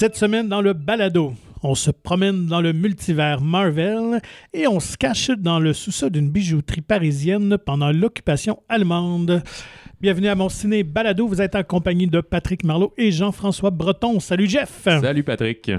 Cette semaine, dans le balado, on se promène dans le multivers Marvel et on se cache dans le sous-sol d'une bijouterie parisienne pendant l'occupation allemande. Bienvenue à mon ciné balado. Vous êtes en compagnie de Patrick Marlot et Jean-François Breton. Salut Jeff. Salut Patrick.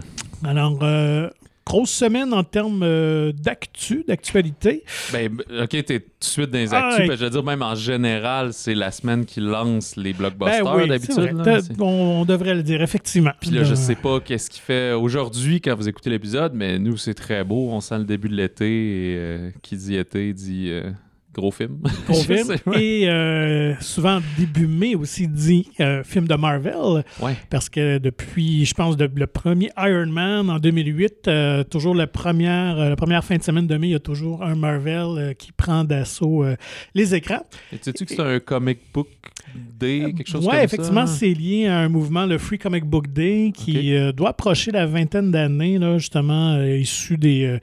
Alors, euh, grosse semaine en termes euh, d'actu, d'actualité. Ben, ok, t'es tout de suite dans les Ah, actus. ouais. ben, je veux dire, même en général, c'est la semaine qui lance les Ben blockbusters oui, c'est d'habitude. là. On, on devrait le dire, effectivement. Puis là, je sais pas qu'est-ce qu'il fait aujourd'hui quand vous écoutez l'épisode, mais nous, c'est très beau. On sent le début de l'été et euh, qui dit été dit euh, gros film. Gros film. sais. Et euh, souvent, début mai aussi dit euh, film de Marvel. Ouais. Parce que depuis, je pense, de- le premier Iron Man en 2008, euh, toujours la première, la première fin de semaine de mai, il y a toujours un Marvel qui prend d'assaut les écrans. Et tu sais que c'est un comic book day, quelque chose Oui, comme ça? effectivement, c'est lié à un mouvement, le Free Comic Book Day, qui euh, doit approcher la vingtaine d'années, là, justement, euh, issu des, euh,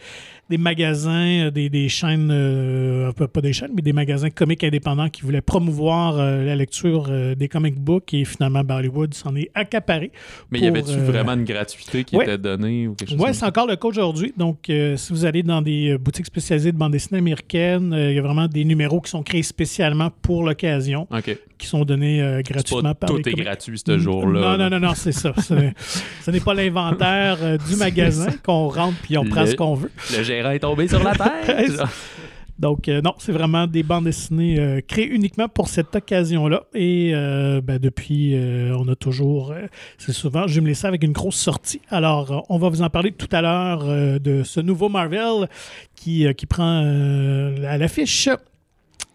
des magasins, euh, des, des chaînes, euh, pas des chaînes, mais des magasins comiques indépendants qui voulaient promouvoir euh, la lecture euh, des comic books et finalement, Bollywood s'en est accaparé. Mais y pour, avait-tu euh, vraiment une gratuité qui ouais. était donnée ou quelque chose Oui, c'est encore le cas aujourd'hui. Donc, euh, si vous allez dans des euh, boutiques spécialisées de bande dessinée américaine, euh, il y a vraiment des numéros qui sont créés spécialement pour l'occasion, Ok. qui sont donnés euh, gratuitement pas par les tout est comics. gratuit ce jour-là. Non, non, non, non, c'est ça. Ce, n'est pas l'inventaire euh, du magasin qu'on rentre puis on prend ce qu'on veut. Le gérant est tombé sur la tête. Donc, euh, non, c'est vraiment des bandes dessinées euh, créées uniquement pour cette occasion-là. Et euh, ben, depuis, on a toujours, c'est souvent jumelé ça avec une grosse sortie. Alors, on va vous en parler tout à l'heure de ce nouveau Marvel qui, qui prend à l'affiche.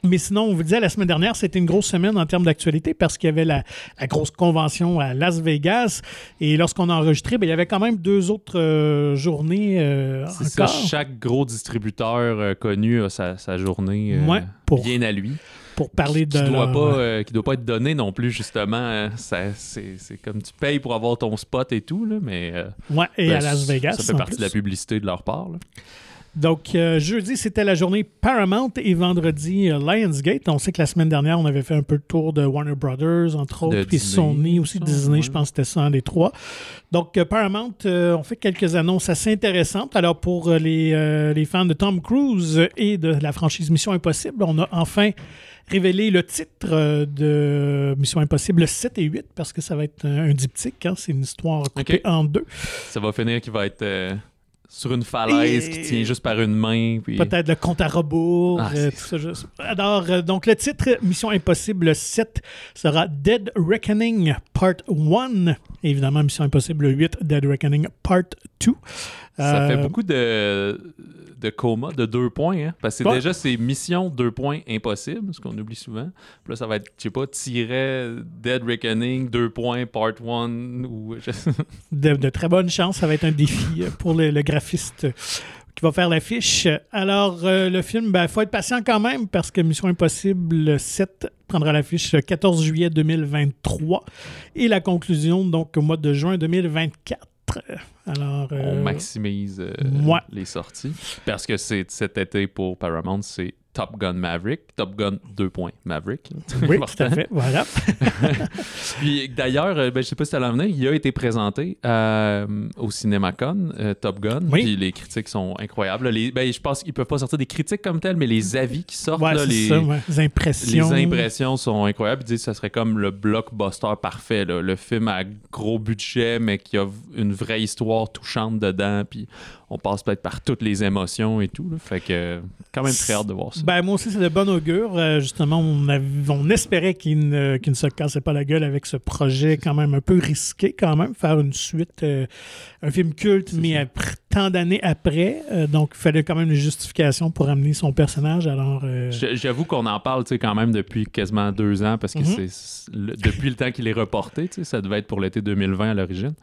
Mais sinon, on vous disait la semaine dernière, c'était une grosse semaine en termes d'actualité parce qu'il y avait la, la grosse convention à Las Vegas. Et lorsqu'on a enregistré, ben, il y avait quand même deux autres euh, journées euh, C'est ça, encore chaque gros distributeur euh, connu a sa, sa journée euh, Ouais, pour- bien à lui. pour parler qui, de. qui doit leur- pas, qui doit pas être donné non plus, justement. ça, c'est, comme tu payes pour avoir ton spot et tout, là, mais Ouais, et ben, à Las Vegas. ça fait partie de la publicité de leur part. là. Donc, euh, jeudi, c'était la journée Paramount et vendredi, euh, Lionsgate. On sait que la semaine dernière, on avait fait un peu le tour de Warner Brothers, entre autres, De puis Disney, Sony aussi, ça, Disney, ouais. je pense que c'était ça, un des trois. Donc, euh, Paramount, on fait quelques annonces assez intéressantes. Alors, pour les, les fans de Tom Cruise et de la franchise Mission Impossible, on a enfin révélé le titre de Mission Impossible 7 et 8 parce que ça va être un, un diptyque. hein. C'est une histoire coupée en deux. Ça va finir qu'il va être sur une falaise Et- qui tient juste par une main. Puis... Peut-être le compte à rebours, Ah, euh, tout ça. pas. Alors, euh, donc le titre Mission Impossible 7 sera Dead Reckoning Part 1. Évidemment, Mission Impossible 8, Dead Reckoning Part 2. Ça Euh, fait beaucoup de, de coma, de deux points. Hein? Parce que déjà, c'est mission, deux points, impossible, ce qu'on oublie souvent. Puis là, ça va être, je sais pas, tiret, Dead Reckoning, deux points, part one, ou... je- de, de très bonnes chances. Ça va être un défi euh, pour le, le graphiste qui va faire l'affiche. Alors, euh, le film, il faut être patient quand même parce que Mission Impossible 7 prendra l'affiche le 14 juillet 2023 et la conclusion, donc, au mois de juin 2024. Alors, On euh, maximise euh, ouais. les sorties. Parce que c'est cet été pour Paramount, c'est Top Gun Maverick. Top Gun 2 points Maverick. oui, tout à fait. Voilà. Puis d'ailleurs, euh, ben, je sais pas si tu l'as venir, il a été présenté euh, au CinemaCon, euh, Top Gun. Oui. Puis les critiques sont incroyables. Les, ben, je pense qu'ils peuvent pas sortir des critiques comme telles, mais les avis qui sortent, Ouais, là, les, ça, ouais. les impressions. les impressions sont incroyables. Ils disent que ça serait comme le blockbuster parfait. là. Le film à gros budget, mais qui a une vraie histoire touchante dedans. Puis on passe peut-être par toutes les émotions et tout. là. Fait que quand même très hâte de voir ça. Ben, moi aussi, c'est de bon augure. Euh, justement, on, espérait qu'il ne, ne se cassait pas la gueule avec ce projet quand même un peu risqué, quand même, faire une suite, euh, un film culte, mais après- tant d'années après. Euh, donc, il fallait quand même une justification pour amener son personnage. Alors, J'avoue qu'on en parle tu sais, quand même depuis quasiment deux ans parce que Mhm. c'est depuis le temps qu'il est reporté. tu sais, Ça devait être pour l'été 2020 à l'origine.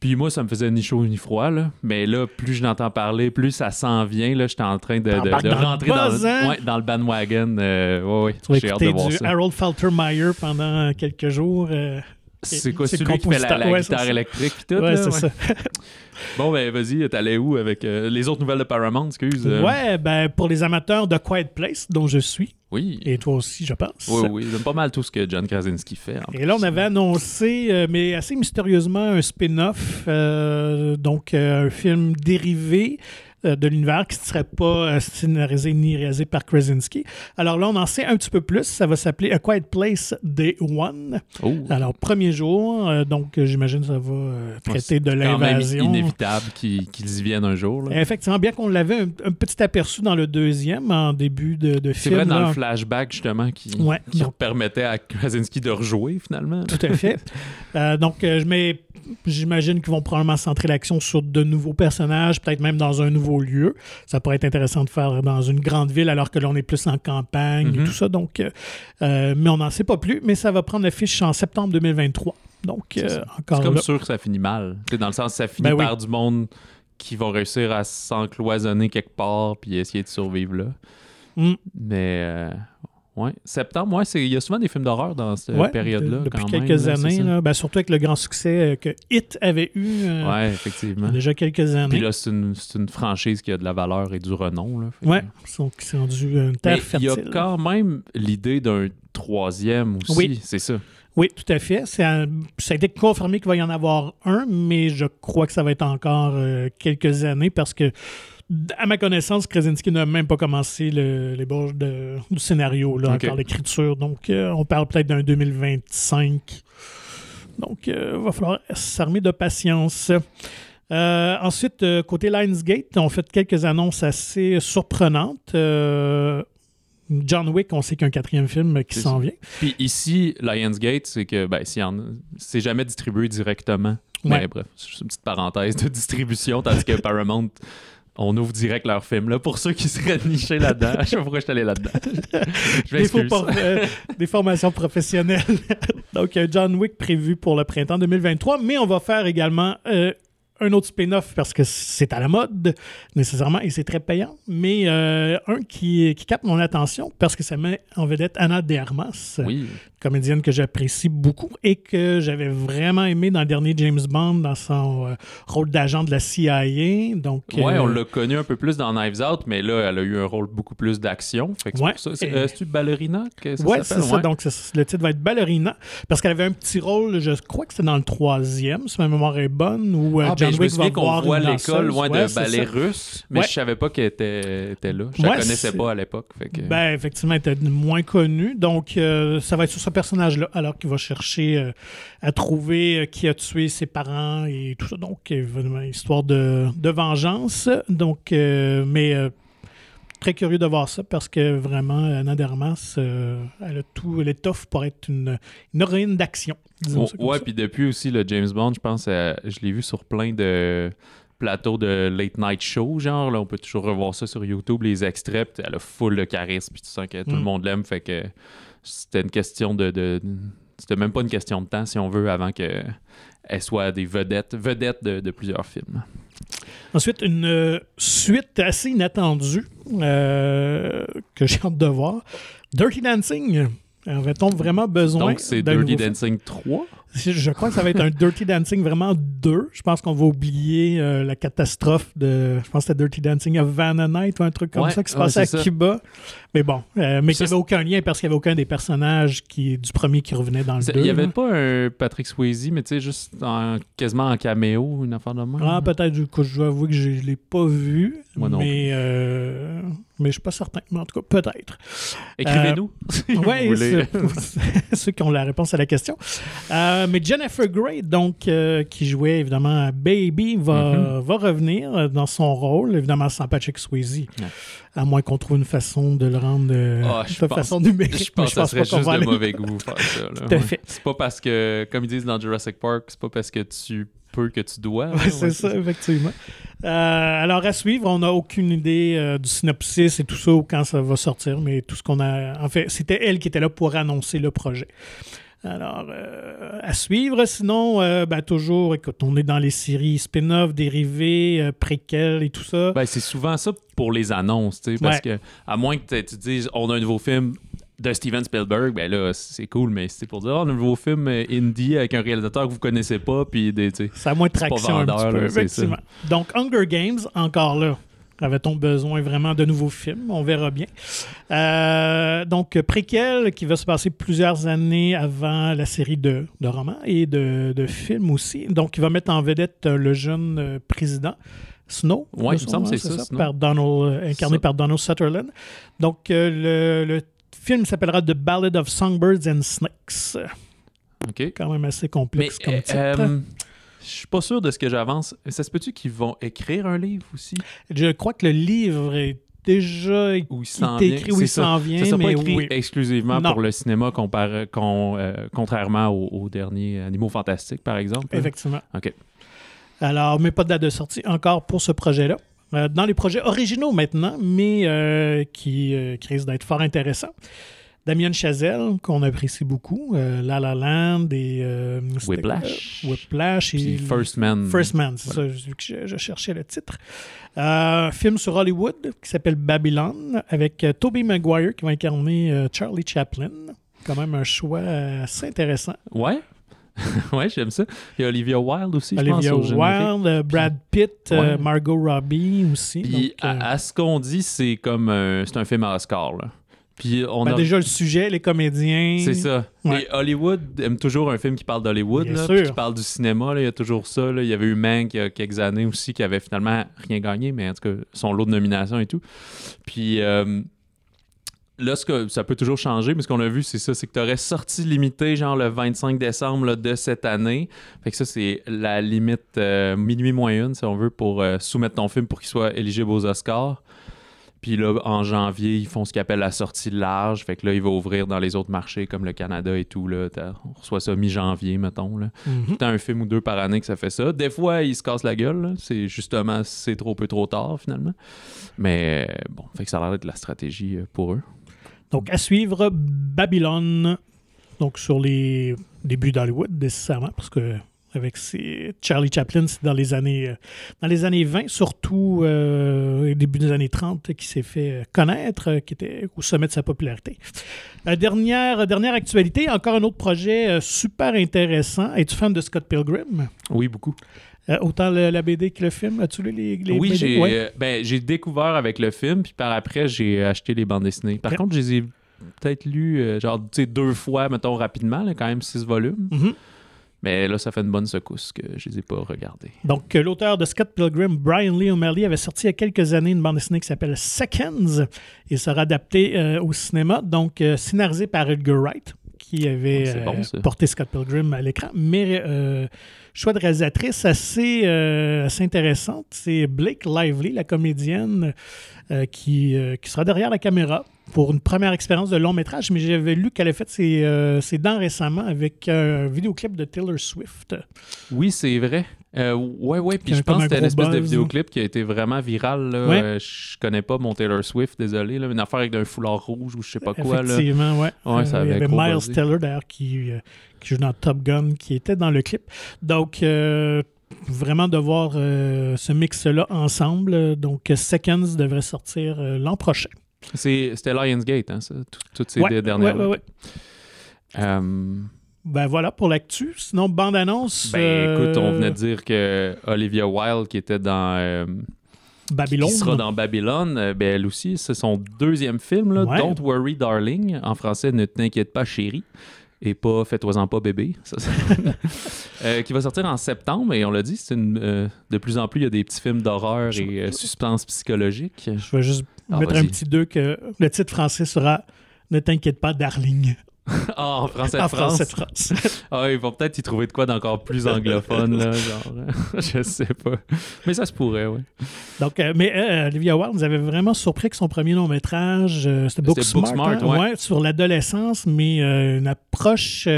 Puis moi, ça me faisait ni chaud ni froid. Là. Mais là, plus je n'entends parler, plus ça s'en vient. Là, j'étais en train de, de- T'embarques de dans le rentrer dans, buzz, hein? ouais, dans le bandwagon. Euh, ouais, ouais, j'ai hâte de voir du ça. Harold Faltermeyer pendant quelques jours. euh, C'est quoi, celui qui fait la, la. Ouais, guitare électrique pis tout? Ouais, là, ouais. ça. Bon, ben vas-y, t'allais où avec euh, les autres nouvelles de Paramount, excuse? euh? Ouais, ben pour les amateurs de Quiet Place, dont je suis, Oui. et toi aussi, je pense. Oui, oui, j'aime pas mal tout ce que John Krasinski fait. Et là, on avait annoncé, euh, mais assez mystérieusement, un spin-off, euh, donc un film dérivé de l'univers qui ne serait pas euh, scénarisé ni réalisé par Krasinski. Alors là, on en sait un petit peu plus. Ça va s'appeler A Quiet Place Day One. Oh, Alors, premier jour, euh, donc euh, j'imagine que ça va euh, traiter c'est de l'invasion. inévitable qu'ils y viennent un jour. là. Effectivement, bien qu'on l'avait un, un petit aperçu dans le deuxième, en début de, de C'est film. vrai dans là. le flashback, justement, qui, Ouais. qui permettait à Krasinski de rejouer, finalement. Tout à fait. Euh, donc, euh, mais j'imagine qu'ils vont probablement centrer l'action sur de nouveaux personnages, peut-être même dans un nouveau lieu. Ça pourrait être intéressant de faire dans une grande ville alors que l'on est plus en campagne et Mhm. tout ça. Donc, euh, euh, mais on n'en sait pas plus. Mais ça va prendre l'affiche en septembre 2023. Donc, euh, encore C'est comme là. sûr que ça finit mal. Dans le sens, ça finit Ben oui. par du monde qui vont réussir à s'encloisonner quelque part puis essayer de survivre là. Mm. Mais, euh, ouais. Septembre, ouais, il y a souvent des films d'horreur dans cette Ouais, période-là. de- depuis quand quelques même, années, là, ben, surtout avec le grand succès euh, que Hit avait eu euh, Ouais, effectivement. déjà quelques années. Puis là, c'est une, une franchise qui a de la valeur et du renom. Là, Fait ouais, donc c'est rendu une terre Mais il y a fertile. quand même l'idée d'un troisième aussi. Oui. C'est ça. Oui, tout à fait. Un- ça a été confirmé qu'il va y en avoir un, mais je crois que ça va être encore euh, quelques années parce que, à ma connaissance, Krasinski n'a même pas commencé le- l'ébauche de- du scénario, là, encore l'écriture. Donc, euh, on parle peut-être d'un 2025. Donc, il va falloir s'armer de patience. Euh, ensuite, euh, côté Lionsgate, on fait quelques annonces assez surprenantes. Euh, John Wick, on sait qu'il y a un quatrième film qui s'en vient. Puis ici, Lionsgate, c'est que ben, c'est jamais distribué directement. Ouais. Mais bref, c'est une petite parenthèse de distribution, tandis que Paramount, on ouvre direct leur film. Là, pour ceux qui seraient nichés là-dedans, je sais pas pourquoi je suis allé là-dedans. Je des, faux euh, des formations professionnelles. Donc, John Wick prévu pour le printemps 2023, mais on va faire également euh, un autre spin-off parce que c'est à la mode, nécessairement, et c'est très payant, mais euh, un qui, qui capte mon attention parce que ça met en vedette Anna de Armas, Oui, comédienne que j'apprécie beaucoup et que j'avais vraiment aimé dans le dernier James Bond dans son euh, rôle d'agent de la CIA. Donc, ouais, euh, on l'a connu un peu plus dans Knives Out, mais là, elle a eu un rôle beaucoup plus d'action. C'est Ouais. euh, c'est-tu Ballerina que ça Ouais, c'est ça. Ouais. Donc, le titre va être Ballerina. Parce qu'elle avait un petit rôle, je crois que c'était dans le troisième, si ma mémoire est bonne, où euh, Ah, John ben, je me souviens qu'on voit l'école loin Ouais, de ballet russe, mais Ouais. je savais pas qu'elle était, était là. Je la Ouais, connaissais pas à l'époque. Que... Ben, effectivement, elle était moins connue. Donc, euh, ça va être sur ce personnage-là, alors qu'il va chercher euh, à trouver euh, qui a tué ses parents et tout ça. Donc, évidemment, histoire de, de vengeance. Donc, mais très curieux de voir ça parce que vraiment, Anna Dermas, euh, elle a tout l'étoffe pour être une, une héroïne d'action. Oh, ouais, puis depuis aussi, le James Bond, je pense, euh, je l'ai vu sur plein de plateaux de late night show, genre, là, on peut toujours revoir ça sur YouTube, les extraits, elle a full de charisme, puis tu sens que tout Mm. le monde l'aime, fait que c'était une question de... de- c'était même pas une question de temps, si on veut, avant que elle soit des vedettes, vedettes de, de plusieurs films. Ensuite, une euh, suite assez inattendue que j'ai hâte de voir. Dirty Dancing. Avait-on vraiment besoin Donc, c'est Dirty? Dancing 3. Je crois que ça va être un Dirty Dancing vraiment 2. Je pense qu'on va oublier euh, la catastrophe de. Je pense que c'était Dirty Dancing of Vanna Night ou un truc comme Ouais, ça qui se ouais, passait à ça. Cuba. Mais bon, euh, mais Ça, qui n'avait aucun lien parce qu'il n'y avait aucun des personnages qui, du premier qui revenait dans le C'est- 2. Il y avait pas un Patrick Swayze, mais tu sais, juste en- quasiment en caméo, une affaire de même. Ah, peut-être, du coup, je dois avouer que je ne l'ai pas vu. Moi non mais, euh, mais je suis pas certain. Mais en tout cas, peut-être. Écrivez-nous. vous Oui, ceux qui ont la réponse à la question. Euh, mais Jennifer Grey, donc, euh, qui jouait évidemment à Baby, va, Mhm. va revenir dans son rôle, évidemment sans Patrick Swayze. À moins qu'on trouve une façon de le rendre euh, Ah, de pense- façon numérique. Je pense que ça serait juste de mauvais goût faire ça. Tout à fait. C'est pas parce que, comme ils disent dans Jurassic Park, c'est pas parce que tu peux que tu dois. Ouais, là. c'est ça, effectivement. Euh, alors, à suivre, on n'a aucune idée euh, du synopsis et tout ça ou quand ça va sortir, mais tout ce qu'on a. En fait, c'était elle qui était là pour annoncer le projet. Alors, euh, à suivre. Sinon, euh, ben, toujours, écoute, on est dans les séries spin-off, dérivés, euh, préquels et tout ça. Ben, c'est souvent ça pour les annonces, tu sais, parce Ouais. que à moins que tu dises on a un nouveau film de Steven Spielberg, ben là, c'est cool, mais c'est pour dire, oh, un nouveau film indie avec un réalisateur que vous connaissez pas, puis des, tu sais, Ça a moins de traction un vendeur, petit peu, là, effectivement. Donc, Hunger Games, encore là. Avait-on besoin vraiment de nouveaux films? On verra bien. Euh, donc, préquel qui va se passer plusieurs années avant la série de, de romans et de, de films aussi. Donc, il va mettre en vedette euh, le jeune euh, président Snow. Ouais, il me semble que c'est ça, Snow. par Donald, euh, incarné Ça. par Donald Sutherland. Donc, euh, le, le film s'appellera The Ballad of Songbirds and Snakes. OK. Quand même assez Mais complexe comme euh, titre. Je suis pas sûr de ce que j'avance. Ça se peut-tu qu'ils vont écrire un livre aussi? Je crois que le livre est déjà Ou il il s'en vient? écrit où C'est il ça. s'en Ça vient, pas mais écrit oui. exclusivement Non. pour le cinéma con- euh, contrairement aux au derniers Animaux Fantastiques, par exemple. Effectivement. OK. Alors, mais pas de date de sortie encore pour ce projet-là. Euh, dans les projets originaux maintenant, mais euh, qui, euh, qui risquent d'être fort intéressants. Damien Chazelle, qu'on apprécie beaucoup, euh, La La Land et... euh, Whiplash. quoi? Whiplash et... Puis First Man. First Man, c'est ça, vu que je, je cherchais le titre. Euh, film sur Hollywood qui s'appelle Babylon, avec euh, Tobey Maguire qui va incarner euh, Charlie Chaplin. Quand même un choix assez intéressant. Ouais. ouais, j'aime ça. Il y a Olivia Wilde aussi, je Olivia pense. au générique. Wilde, euh, Brad Pitt, euh. Margot Robbie aussi. Puis donc, euh, à, ce qu'on dit, c'est comme un- c'est un film à Oscar. Là. Puis on ben, a. déjà le sujet, les comédiens. C'est ça. Ouais. Et Hollywood aime toujours un film qui parle d'Hollywood, qui parle du cinéma. là. Il y a toujours ça. là. Il y avait eu Mank il y a quelques années aussi qui avait finalement rien gagné, mais en tout cas, son lot de nominations et tout. Puis euh, là, ce que, ça peut toujours changer, mais ce qu'on a vu, c'est ça c'est que tu aurais sorti limité, genre le 25 décembre là, de cette année. Fait que ça, c'est la limite euh, minuit moins une, si on veut, pour euh, soumettre ton film pour qu'il soit éligible aux Oscars. Puis là, en janvier, ils font ce qu'ils appellent la sortie large. Fait que là, il va ouvrir dans les autres marchés comme le Canada et tout. Là. On reçoit ça mi-janvier, mettons. Là. Mhm. T'as un film ou deux par année que ça fait ça. Des fois, ils se cassent la gueule. C'est justement, c'est trop peu trop tard, finalement. Mais bon, fait que ça a l'air d'être la stratégie euh, pour eux. Donc, à suivre, Babylone. Donc, sur les débuts d'Hollywood, nécessairement, parce que avec ses Charlie Chaplin, c'est dans les années euh, dans les années 20, surtout euh, début des années 30, qui s'est fait euh, connaître, qui était au sommet de sa popularité. La dernière, dernière actualité, encore un autre projet super intéressant. Es-tu fan de Scott Pilgrim? Oui, beaucoup. Euh, autant le- la BD que le film. As-tu lu les, les oui, BD? j'ai Ouais. euh, ben, j'ai découvert avec le film, puis par après, j'ai acheté les bandes dessinées. Par contre, je les ai peut-être lus, euh, genre, tu sais, deux fois, mettons, rapidement, là, quand même six volumes. Mhm. Mais là, ça fait une bonne secousse que je les ai pas regardés. Donc, euh, l'auteur de Scott Pilgrim, Brian Lee O'Malley, avait sorti il y a quelques années une bande dessinée qui s'appelle Seconds et sera adaptée euh, au cinéma, donc euh, scénarisé par Edgar Wright, qui avait Ah, bon, euh, porté Scott Pilgrim à l'écran. Mais euh, choix de réalisatrice assez, euh, assez intéressante, c'est Blake Lively, la comédienne euh, qui, euh, qui sera derrière la caméra pour une première expérience de long métrage, mais j'avais lu qu'elle a fait ses, euh, ses dents récemment avec un vidéoclip de Taylor Swift. Oui, c'est vrai. Euh, ouais, ouais. Puis je pense que c'était une espèce de vidéoclip qui a été vraiment viral. Là. Ouais. Euh, je connais pas mon Taylor Swift, désolé. Là. Une affaire avec un foulard rouge ou je sais pas quoi. Là. Effectivement, ouais. Ouais, ça Euh, il y avait Miles buzzé. Teller, d'ailleurs, qui, euh, qui joue dans Top Gun, qui était dans le clip. Donc, vraiment de voir ce mix-là ensemble. Donc, Seconds devrait sortir l'an prochain. C'était Lionsgate, hein, ça, tout- toutes ces Ouais, dernières. ouais, ouais, ouais. Ben voilà pour l'actu. Sinon, bande-annonce. ben euh, écoute, on venait de dire que Olivia Wilde, qui était dans. euh, Babylone. qui sera dans Babylone, euh, ben elle aussi, c'est son deuxième film, là, Ouais. Don't Worry Darling. En français, Ne t'inquiète pas, chérie. Et pas Fais-toi-en pas, bébé. Ça, Euh, qui va sortir en septembre. Et on l'a dit, c'est une, euh, de plus en plus, il y a des petits films d'horreur et euh, suspense psychologique. Je vais juste Ah, mettre un petit 2 que le titre français sera Ne t'inquiète pas, darling. Ah, en français de en France. français de France. Ah, ils vont peut-être y trouver de quoi d'encore plus anglophone, là, genre. je sais pas. Mais ça se pourrait, oui. Donc, euh, mais euh, Olivia Wilde nous avait vraiment surpris que son premier long métrage, euh, c'était Booksmart, hein, ouais. sur l'adolescence, mais euh, une approche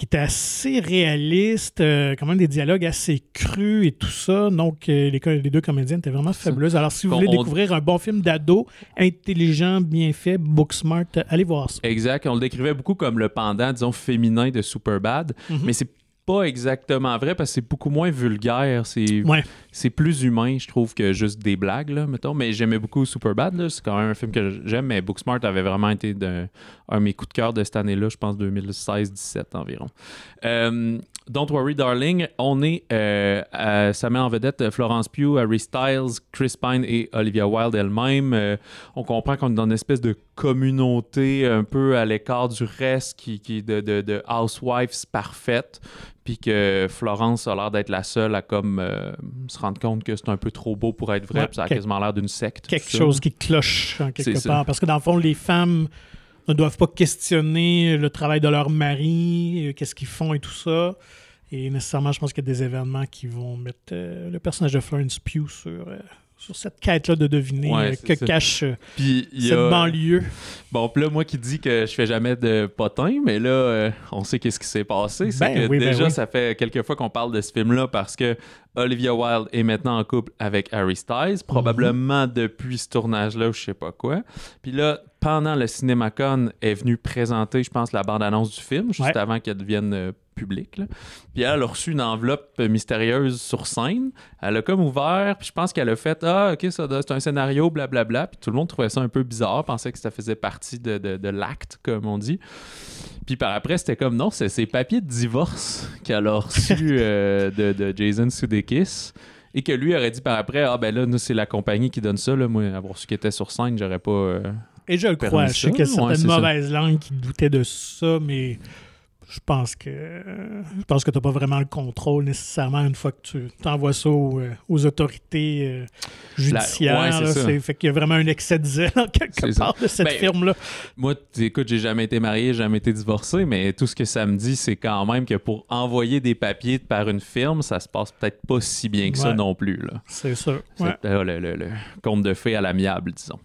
qui était assez réaliste, euh, quand même des dialogues assez crus et tout ça. Donc, euh, les, deux comédiennes étaient vraiment fabuleuses. Alors, si vous voulez on- découvrir un bon film d'ado, intelligent, bien fait, Booksmart, euh, allez voir ça. Exact. On le décrivait beaucoup comme le pendant, disons, féminin de Superbad. Mhm. Mais c'est pas exactement vrai parce que c'est beaucoup moins vulgaire. C'est Ouais. plus humain, je trouve, que juste des blagues, là, mettons. Mais j'aimais beaucoup Superbad. C'est quand même un film que j'aime, mais Booksmart avait vraiment été d'un- un de mes coups de cœur de cette année-là, je pense 2016-17 environ. Euh, Don't Worry Darling, on est, euh, à- ça met en vedette euh, Florence Pugh, Harry Styles, Chris Pine et Olivia Wilde elle-même. Euh, on comprend qu'on est dans une espèce de communauté un peu à l'écart du reste qui, qui de, de, de housewives parfaites puis que Florence a l'air d'être la seule à comme euh, se rendre compte que c'est un peu trop beau pour être vrai, Ouais, puis ça a quasiment l'air d'une secte. quelque chose qui cloche en quelque ça. part. Parce que dans le fond, les femmes ne doivent pas questionner le travail de leur mari, euh, qu'est-ce qu'ils font et tout ça. Et nécessairement, je pense qu'il y a des événements qui vont mettre euh, le personnage de Florence Pugh sur, euh, sur cette quête-là de deviner Ouais, euh, que ça. cache euh, Puis cette a... banlieue. Bon, puis là, moi qui dis que je fais jamais de potin, mais là, euh, on sait qu'est-ce qui s'est passé. C'est Ben que oui, ben déjà, oui. ça fait quelques fois qu'on parle de ce film-là parce que Olivia Wilde est maintenant en couple avec Harry Styles, probablement depuis ce tournage-là ou je sais pas quoi. Puis là, pendant le CinemaCon, est venue présenter, je pense, la bande-annonce du film, juste Ouais. avant qu'elle devienne là. Puis elle a reçu une enveloppe mystérieuse sur scène. Elle a comme ouvert, puis je pense qu'elle a fait Ah, ok, ça c'est un scénario, blablabla. Puis tout le monde trouvait ça un peu bizarre, pensait que ça faisait partie de, de- de l'acte, comme on dit. Puis par après, c'était comme non, c'est ses papiers de divorce qu'elle a reçus euh, de, de Jason Sudeikis. Et que lui aurait dit par après Ah, ben là, nous, c'est la compagnie qui donne ça. Là. Moi, avoir su qu'il était sur scène, j'aurais pas. euh, Et je le crois. Je sais qu'il y a certaines mauvaises langues qui doutaient de ça, mais je pense que je pense que tu n'as pas vraiment le contrôle nécessairement une fois que tu envoies ça aux, euh, aux autorités euh, judiciaires. ouais, c'est. C'est- fait qu'il y a vraiment un excès de zèle en quelque C'est ça. part de cette Ben, firme-là. Moi, écoute, j'ai jamais été marié, jamais été divorcé, mais tout ce que ça me dit, c'est quand même que pour envoyer des papiers par une firme, ça se passe peut-être pas si bien que ça non plus. C'est sûr. C'est Ouais. euh, le, le- le conte de fées à l'amiable, disons.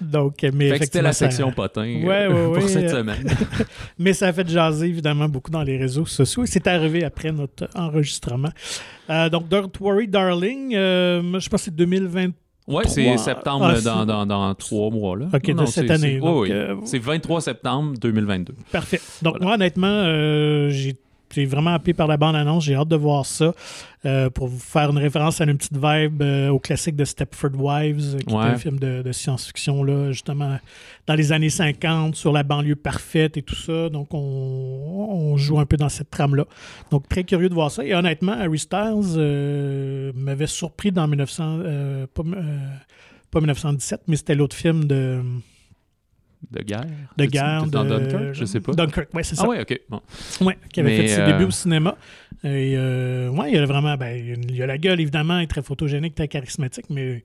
Donc, euh, mais c'était la effectivement, ça- section potin euh, Ouais, ouais, pour ouais, cette euh, semaine. Mais ça a fait jaser évidemment beaucoup dans les réseaux sociaux et c'est arrivé après notre enregistrement. Euh, donc, Don't Worry Darling, euh, je pense que c'est 2020. Ouais, c'est septembre Ah, dans, dans, dans trois mois. Là. Ok, de cette année, c'est- oui, oui. euh, C'est 23 septembre 2022. Parfait. Donc, Voilà. moi, honnêtement, j'ai j'ai vraiment appelé par la bande-annonce. J'ai hâte de voir ça. Euh, pour vous faire une référence à une petite vibe euh, au classique de Stepford Wives, euh, qui Ouais. est un film de, de science-fiction, là, justement, dans les années 50, sur la banlieue parfaite et tout ça. Donc, on, on joue un peu dans cette trame-là. Donc, très curieux de voir ça. Et honnêtement, Harry Styles euh, m'avait surpris dans 1900, euh, pas, euh, pas 1917, mais c'était l'autre film de, De guerre? de guerre. Dans de- Dunkirk, je sais pas. Dunkirk, oui, c'est ça. Ah ouais, ok. Bon. Ouais, qui avait Mais, fait ses euh, débuts au cinéma. Et euh, ouais, il a vraiment, ben, il a la gueule évidemment, il est très photogénique, très charismatique, mais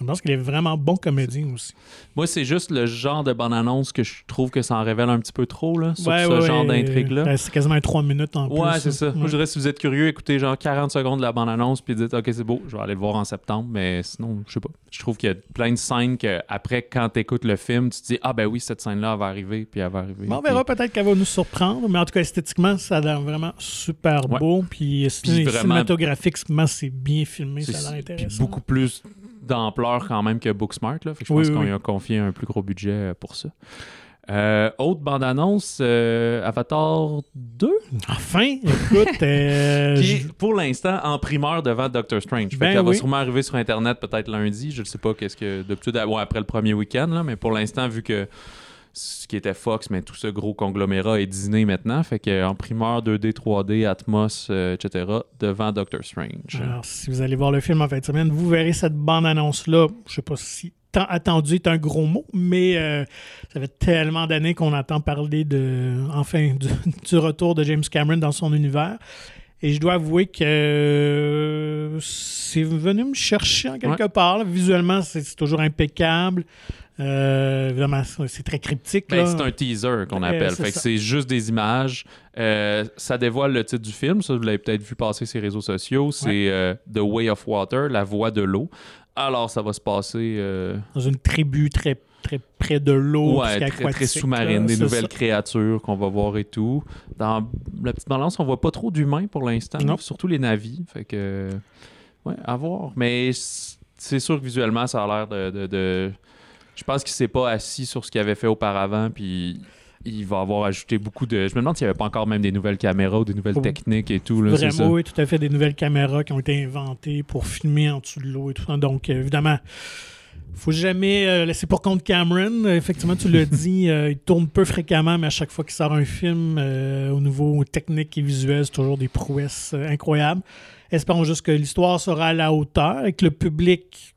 je pense qu'il est vraiment bon comédien aussi. Moi, c'est juste le genre de bande-annonce que je trouve que ça en révèle un petit peu trop là, sur Ouais, ce ouais, genre d'intrigue-là. Ben, c'est quasiment 3 minutes en plus. Ouais, c'est ça. Moi, je dirais, si vous êtes curieux, écoutez genre 40 secondes de la bande-annonce puis dites, OK, c'est beau, je vais aller le voir en septembre. Mais sinon, je sais pas. Je trouve qu'il y a plein de scènes que après, quand tu écoutes le film, tu te dis, ah ben oui, cette scène-là, elle va arriver, puis elle va arriver. Bon, on verra peut-être qu'elle va nous surprendre, mais en tout cas, esthétiquement, ça a l'air vraiment super beau. Puis, Puis vraiment- cinématographiquement, c'est bien filmé, C'est- ça a l'air puis intéressant. beaucoup plus d'ampleur quand même que Booksmart. Là. Fait que je pense oui, qu'on oui. lui a confié un plus gros budget euh, pour ça. Euh, autre bande-annonce, euh, Avatar 2, Enfin, écoute, euh, qui est pour l'instant en primeur devant Doctor Strange. Fait Ben qu'elle va sûrement arriver sur Internet peut-être lundi. Je ne sais pas qu'est-ce que. D'habitude, ouais, après le premier week-end, là, mais pour l'instant, vu que ce qui était Fox, mais tout ce gros conglomérat est Disney maintenant, fait qu'en primeur 2D, 3D, Atmos, euh, etc., devant Doctor Strange. Alors, si vous allez voir le film en fin de semaine, vous verrez cette bande-annonce-là. Je sais pas si tant attendu est un gros mot, mais euh, ça fait tellement d'années qu'on entend parler de, enfin, du, du retour de James Cameron dans son univers. Et je dois avouer que euh, c'est venu me chercher en quelque part. Visuellement, c'est toujours impeccable. Euh, évidemment, c'est très cryptique. Ben, c'est un teaser qu'on appelle. c'est fait que c'est juste des images. Euh, ça dévoile le titre du film. Ça, vous l'avez peut-être vu passer sur les réseaux sociaux. C'est euh, The Way of Water, la voie de l'eau. Alors, ça va se passer euh, Dans une tribu très, très près de l'eau. ouais, très, très sous-marine, des nouvelles ça. créatures qu'on va voir et tout. Dans la petite balance, on voit pas trop d'humains pour l'instant. Surtout les navis. Fait que, ouais, à voir. Mais c'est sûr que visuellement, ça a l'air de. de- de- Je pense qu'il s'est pas assis sur ce qu'il avait fait auparavant. Puis il va avoir ajouté beaucoup de. Je me demande s'il n'y avait pas encore même des nouvelles caméras ou des nouvelles techniques et tout. Là. Vraiment, oui, tout à fait. Des nouvelles caméras qui ont été inventées pour filmer en dessous de l'eau et tout ça. Donc, euh, évidemment, faut jamais euh, laisser pour compte Cameron. Effectivement, tu l'as dit, euh, il tourne peu fréquemment, mais à chaque fois qu'il sort un film, euh, au niveau technique et visuel, c'est toujours des prouesses incroyables. Espérons juste que l'histoire sera à la hauteur et que le public.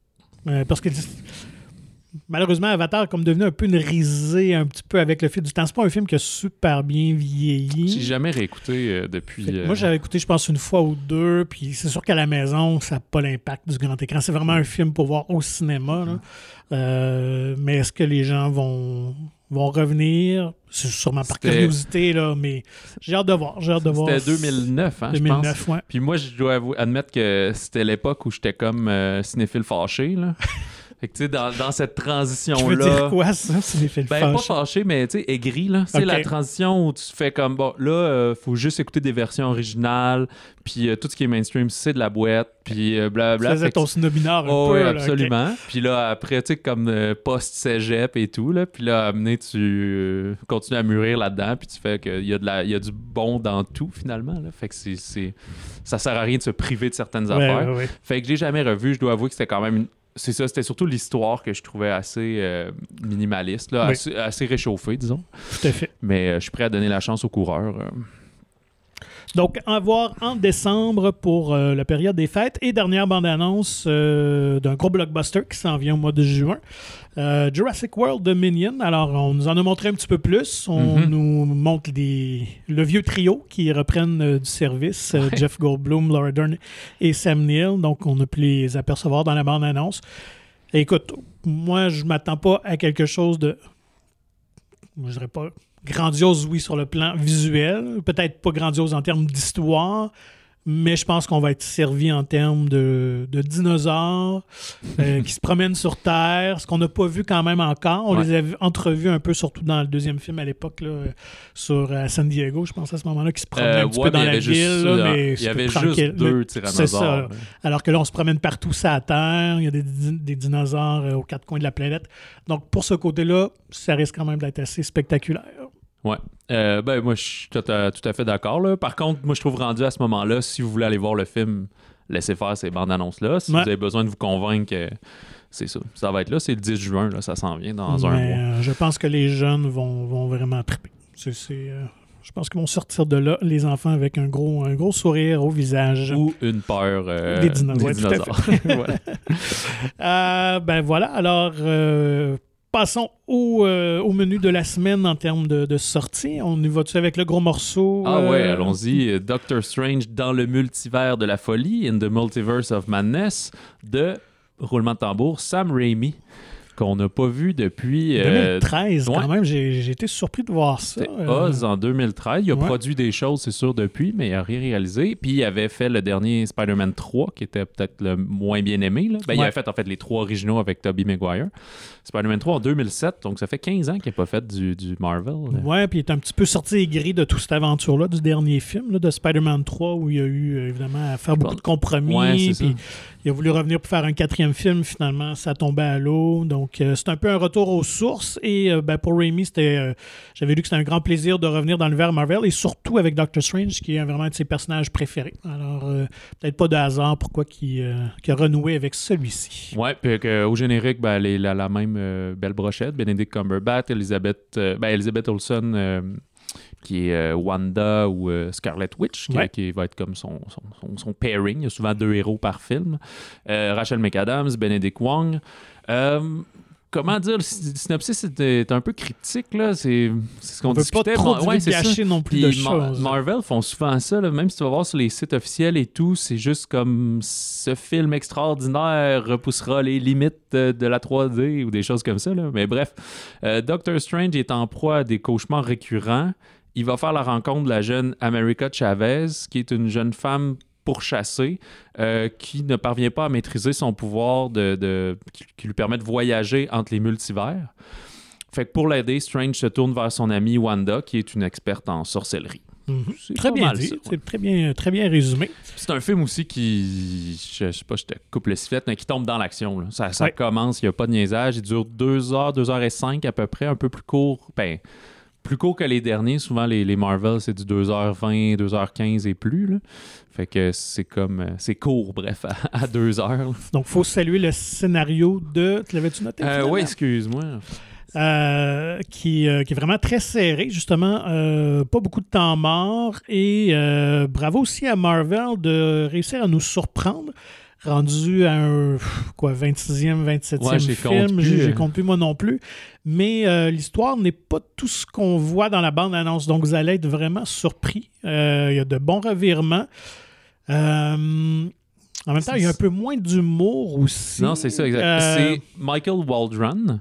parce que malheureusement, Avatar est comme devenu un peu une risée un petit peu avec le fil du temps. C'est pas un film qui a super bien vieilli. J'ai jamais réécouté euh, depuis. Euh, Moi, j'avais écouté, je pense, une fois ou deux, puis c'est sûr qu'à la maison, ça n'a pas l'impact du grand écran. C'est vraiment un film pour voir au cinéma. là. Euh, mais est-ce que les gens vont, vont revenir? C'est sûrement par curiosité, là, mais j'ai hâte de voir. J'ai hâte de voir. C'était 2009, hein, je pense. 2009, ouais. Puis moi, je dois admettre que c'était l'époque où j'étais comme euh, cinéphile fâché. Là. fait que tu sais, dans, dans cette Tu veux transition-là. dire quoi, ça? C'est l'effet de Ben, pas fâche. fâché, mais tu sais, aigri, là. C'est la transition où tu fais comme, bon, là, euh, faut juste écouter des versions originales, puis euh, tout ce qui est mainstream, c'est de la boîte, puis euh, Tu blablabla. faisais ton snobinard un Oh, peu. oui, là, absolument. Puis là, après, tu sais, comme euh, post-cégep et tout, là, puis là, amené, tu continues à mûrir là-dedans, puis tu fais qu'il y, a de la- il y a du bon dans tout, finalement. Là. Fait que c'est, c'est- ça sert à rien de se priver de certaines Ouais, affaires. ouais, ouais. Fait que j'ai jamais revu. Je dois avouer que c'était quand même une- C'est ça, c'était surtout l'histoire que je trouvais assez euh, minimaliste, là, Oui. assez, assez réchauffée, disons. Tout à fait. Mais euh, je suis prêt à donner la chance aux coureurs. Donc, à voir en décembre pour euh, la période des fêtes. Et dernière bande-annonce euh, d'un gros blockbuster qui s'en vient au mois de juin. Euh, Jurassic World Dominion. Alors, on nous en a montré un petit peu plus. On Mhm. nous montre des... le vieux trio qui reprennent euh, du service. euh. Jeff Goldblum, Laura Dern et Sam Neill. Donc, on a pu les apercevoir dans la bande-annonce. Écoute, moi, je m'attends pas à quelque chose de... Je dirais pas grandiose, oui, sur le plan visuel. Peut-être pas grandiose en termes d'histoire, mais je pense qu'on va être servi en termes de, de dinosaures euh, qui se promènent sur Terre, ce qu'on n'a pas vu quand même encore. On Ouais. les a vus- entrevus un peu, surtout dans le deuxième film à l'époque, euh, sur à San Diego, je pense à ce moment-là, qui se promenaient Euh, un petit ouais, peu dans mais il y la juste- ville. là, euh, mais il y avait tranquille. juste deux C'est tyrannosaures. ça. Alors que là, on se promène partout sur la Terre. Il y a des, des dinosaures euh, aux quatre coins de la planète. Donc, pour ce côté-là, ça risque quand même d'être assez spectaculaire. Ouais. Euh, ben, moi, je suis tout à, tout à fait d'accord. là. Par contre, moi, je trouve rendu à ce moment-là, si vous voulez aller voir le film, laissez faire ces bandes annonces-là. Si Ouais. vous avez besoin de vous convaincre que c'est ça, ça va être là, c'est le 10 juin, là, ça s'en vient dans un mois. euh, je pense que les jeunes vont, vont vraiment triper. C'est, c'est, euh, je pense qu'ils vont sortir de là, les enfants, avec un gros, un gros sourire au visage. Ou une peur euh, Des dinosaures. Voilà. Euh, ben voilà, alors passons au, euh, au menu de la semaine en termes de, de sortie. On y va-tu avec le gros morceau? Ah ouais, euh, allons-y. Doctor Strange dans le multivers de la folie, In the Multiverse of Madness, de roulement de tambour, Sam Raimi, qu'on n'a pas vu depuis. euh, 2013, quand ouais. même. J'ai, été surpris de voir ça. Euh, Oz en 2013. Il a ouais. produit des choses, c'est sûr, depuis, mais il n'a rien réalisé. Puis il avait fait le dernier Spider-Man 3, qui était peut-être le moins bien aimé. là. Ben, Il avait fait en fait les trois originaux avec Tobey Maguire. Spider-Man 3 en 2007, donc ça fait 15 ans qu'il n'a pas fait du, du Marvel. là. Ouais, puis il est un petit peu sorti aigri de toute cette aventure-là, du dernier film, là, de Spider-Man 3, où il a eu euh, évidemment à faire beaucoup de compromis. Ouais, ça. puis il a voulu revenir pour faire un quatrième film, finalement, ça tombait à l'eau. Donc, euh, c'est un peu un retour aux sources. Et euh, ben, pour Raimi, c'était, euh, j'avais lu que c'était un grand plaisir de revenir dans l'univers Marvel, et surtout avec Doctor Strange, qui est vraiment un de ses personnages préférés. Alors, peut-être pas de hasard pourquoi qu'il, euh, qu'il a renoué avec celui-ci. Ouais, puis au générique, ben, les- la, la même euh, belle brochette, Benedict Cumberbatch, Elizabeth, euh, ben, Elizabeth Olsen, euh, qui est euh, Wanda ou Scarlet Witch, qui, Ouais. qui va être comme son, son, son- son pairing. Il y a souvent deux héros par film. Rachel McAdams, Benedict Wong. Euh, comment dire, le sy- le synopsis est, un peu critique, là. C'est ce qu'on veut pas discutait. trop ouais, gâcher non plus de choses. Marvel font souvent ça, là, même si tu vas voir sur les sites officiels et tout, c'est juste comme ce film extraordinaire repoussera les limites de, de la 3D ou des choses comme ça. là. Mais bref, euh, Doctor Strange est en proie à des cauchemars récurrents. Il va faire la rencontre de la jeune America Chavez, qui est une jeune femme pourchassée euh, qui ne parvient pas à maîtriser son pouvoir de, de- qui, qui lui permet de voyager entre les multivers. Fait que pour l'aider, Strange se tourne vers son amie Wanda, qui est une experte en sorcellerie. C'est Très bien mal dit, ouais. c'est très bien, très bien résumé. C'est un film aussi qui, je, je sais pas, je te coupe le sifflet, mais qui tombe dans l'action. là. Ça, ça Ouais. commence, il n'y a pas de niaisage, il dure deux heures, deux heures et cinq à peu près, un peu plus court. Ben, plus court que les derniers. Souvent, les, les Marvel, c'est du 2h20, 2h15 et plus. là. Fait que c'est comme. euh, c'est court, bref, à, à 2 heures. là. Donc, il faut saluer le scénario de. Tu l'avais-tu noté? Euh, oui, excuse-moi. Euh, qui, euh, qui est vraiment très serré, justement. euh, pas beaucoup de temps mort. Et bravo aussi à Marvel de réussir à nous surprendre. Rendu à un quoi, 26e, 27e Ouais, j'ai compte film. J'ai plus moi non plus. Mais euh, l'histoire n'est pas tout ce qu'on voit dans la bande-annonce. Donc, vous allez être vraiment surpris. Euh, Il y a de bons revirements. Euh, en même temps, il y a un peu moins d'humour aussi. Non, c'est ça, exact. Euh, C'est Michael Waldron.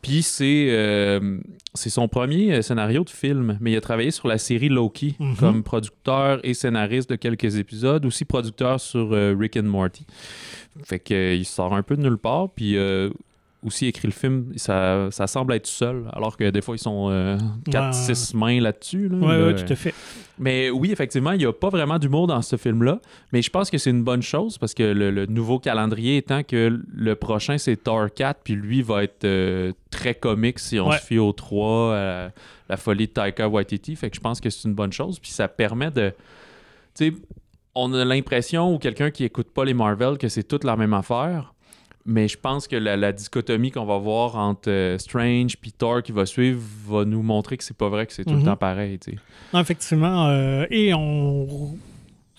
Puis c'est euh, son premier euh, scénario de film, mais il a travaillé sur la série Loki Mhm. comme producteur et scénariste de quelques épisodes, aussi producteur sur euh, Rick and Morty. Fait que euh, il sort un peu de nulle part, puis aussi écrit le film, ça, ça semble être seul, alors que des fois ils sont euh, 4-6 mains là-dessus. Là, Oui, tout à fait. mais oui, effectivement, il n'y a pas vraiment d'humour dans ce film-là. Mais je pense que c'est une bonne chose parce que le, le nouveau calendrier étant que le prochain, c'est Thor 4, puis lui va être euh, très comique si on Ouais. se fie au 3, à la folie de Taika Waititi. Fait que je pense que c'est une bonne chose. Puis ça permet de. Tu sais, on a l'impression, ou quelqu'un qui écoute pas les Marvel, que c'est toute la même affaire. Mais je pense que la, la dichotomie qu'on va voir entre euh, Strange puis Thor qui va suivre va nous montrer que c'est pas vrai que c'est tout Mhm. le temps pareil. Non, effectivement. euh, et on,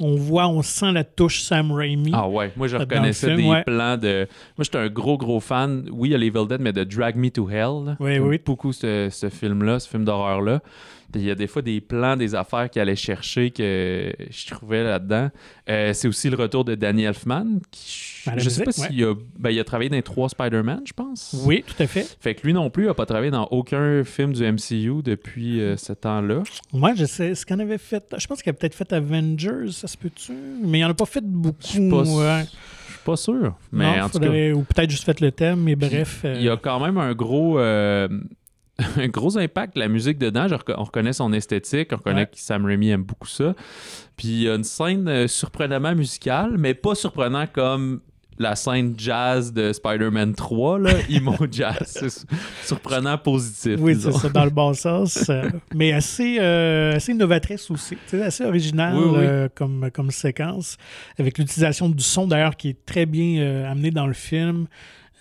on voit, on sent la touche Sam Raimi. Ah ouais, moi je reconnaissais film, des ouais. plans de. Moi j'étais un gros gros fan, oui, il y a Evil Dead, mais de Drag Me to Hell. là. Oui, oui. beaucoup ce, ce film-là, ce film d'horreur-là. Puis Il y a des fois des plans, des affaires qu'il allait chercher que je trouvais là-dedans. Euh, c'est aussi le retour de Danny Elfman. Qui, je sais pas s'il a, ben, il a travaillé dans les trois Spider-Man, je pense. Oui, tout à fait. Fait que lui non plus, il n'a pas travaillé dans aucun film du MCU depuis euh, ce temps-là. Moi, je sais ce qu'on avait fait. Je pense qu'il a peut-être fait Avengers, ça se peut-tu? Mais il en a pas fait beaucoup. Je suis pas, ouais. sûr. Mais Non, en tout cas. Ou peut-être juste fait le thème, mais bref. euh, Il y a quand même un gros, un gros impact, la musique dedans. On reconnaît son esthétique, on reconnaît Ouais. que Sam Raimi aime beaucoup ça. Puis il y a une scène euh, surprenamment musicale, mais pas surprenant comme la scène jazz de Spider-Man 3, là, emo jazz. Surprenant positif. Oui, c'est ça, dans le bon sens. euh, mais assez, euh, assez innovatrice aussi. C'est assez original Oui, oui. euh, comme, comme séquence, avec l'utilisation du son d'ailleurs qui est très bien euh, amené dans le film.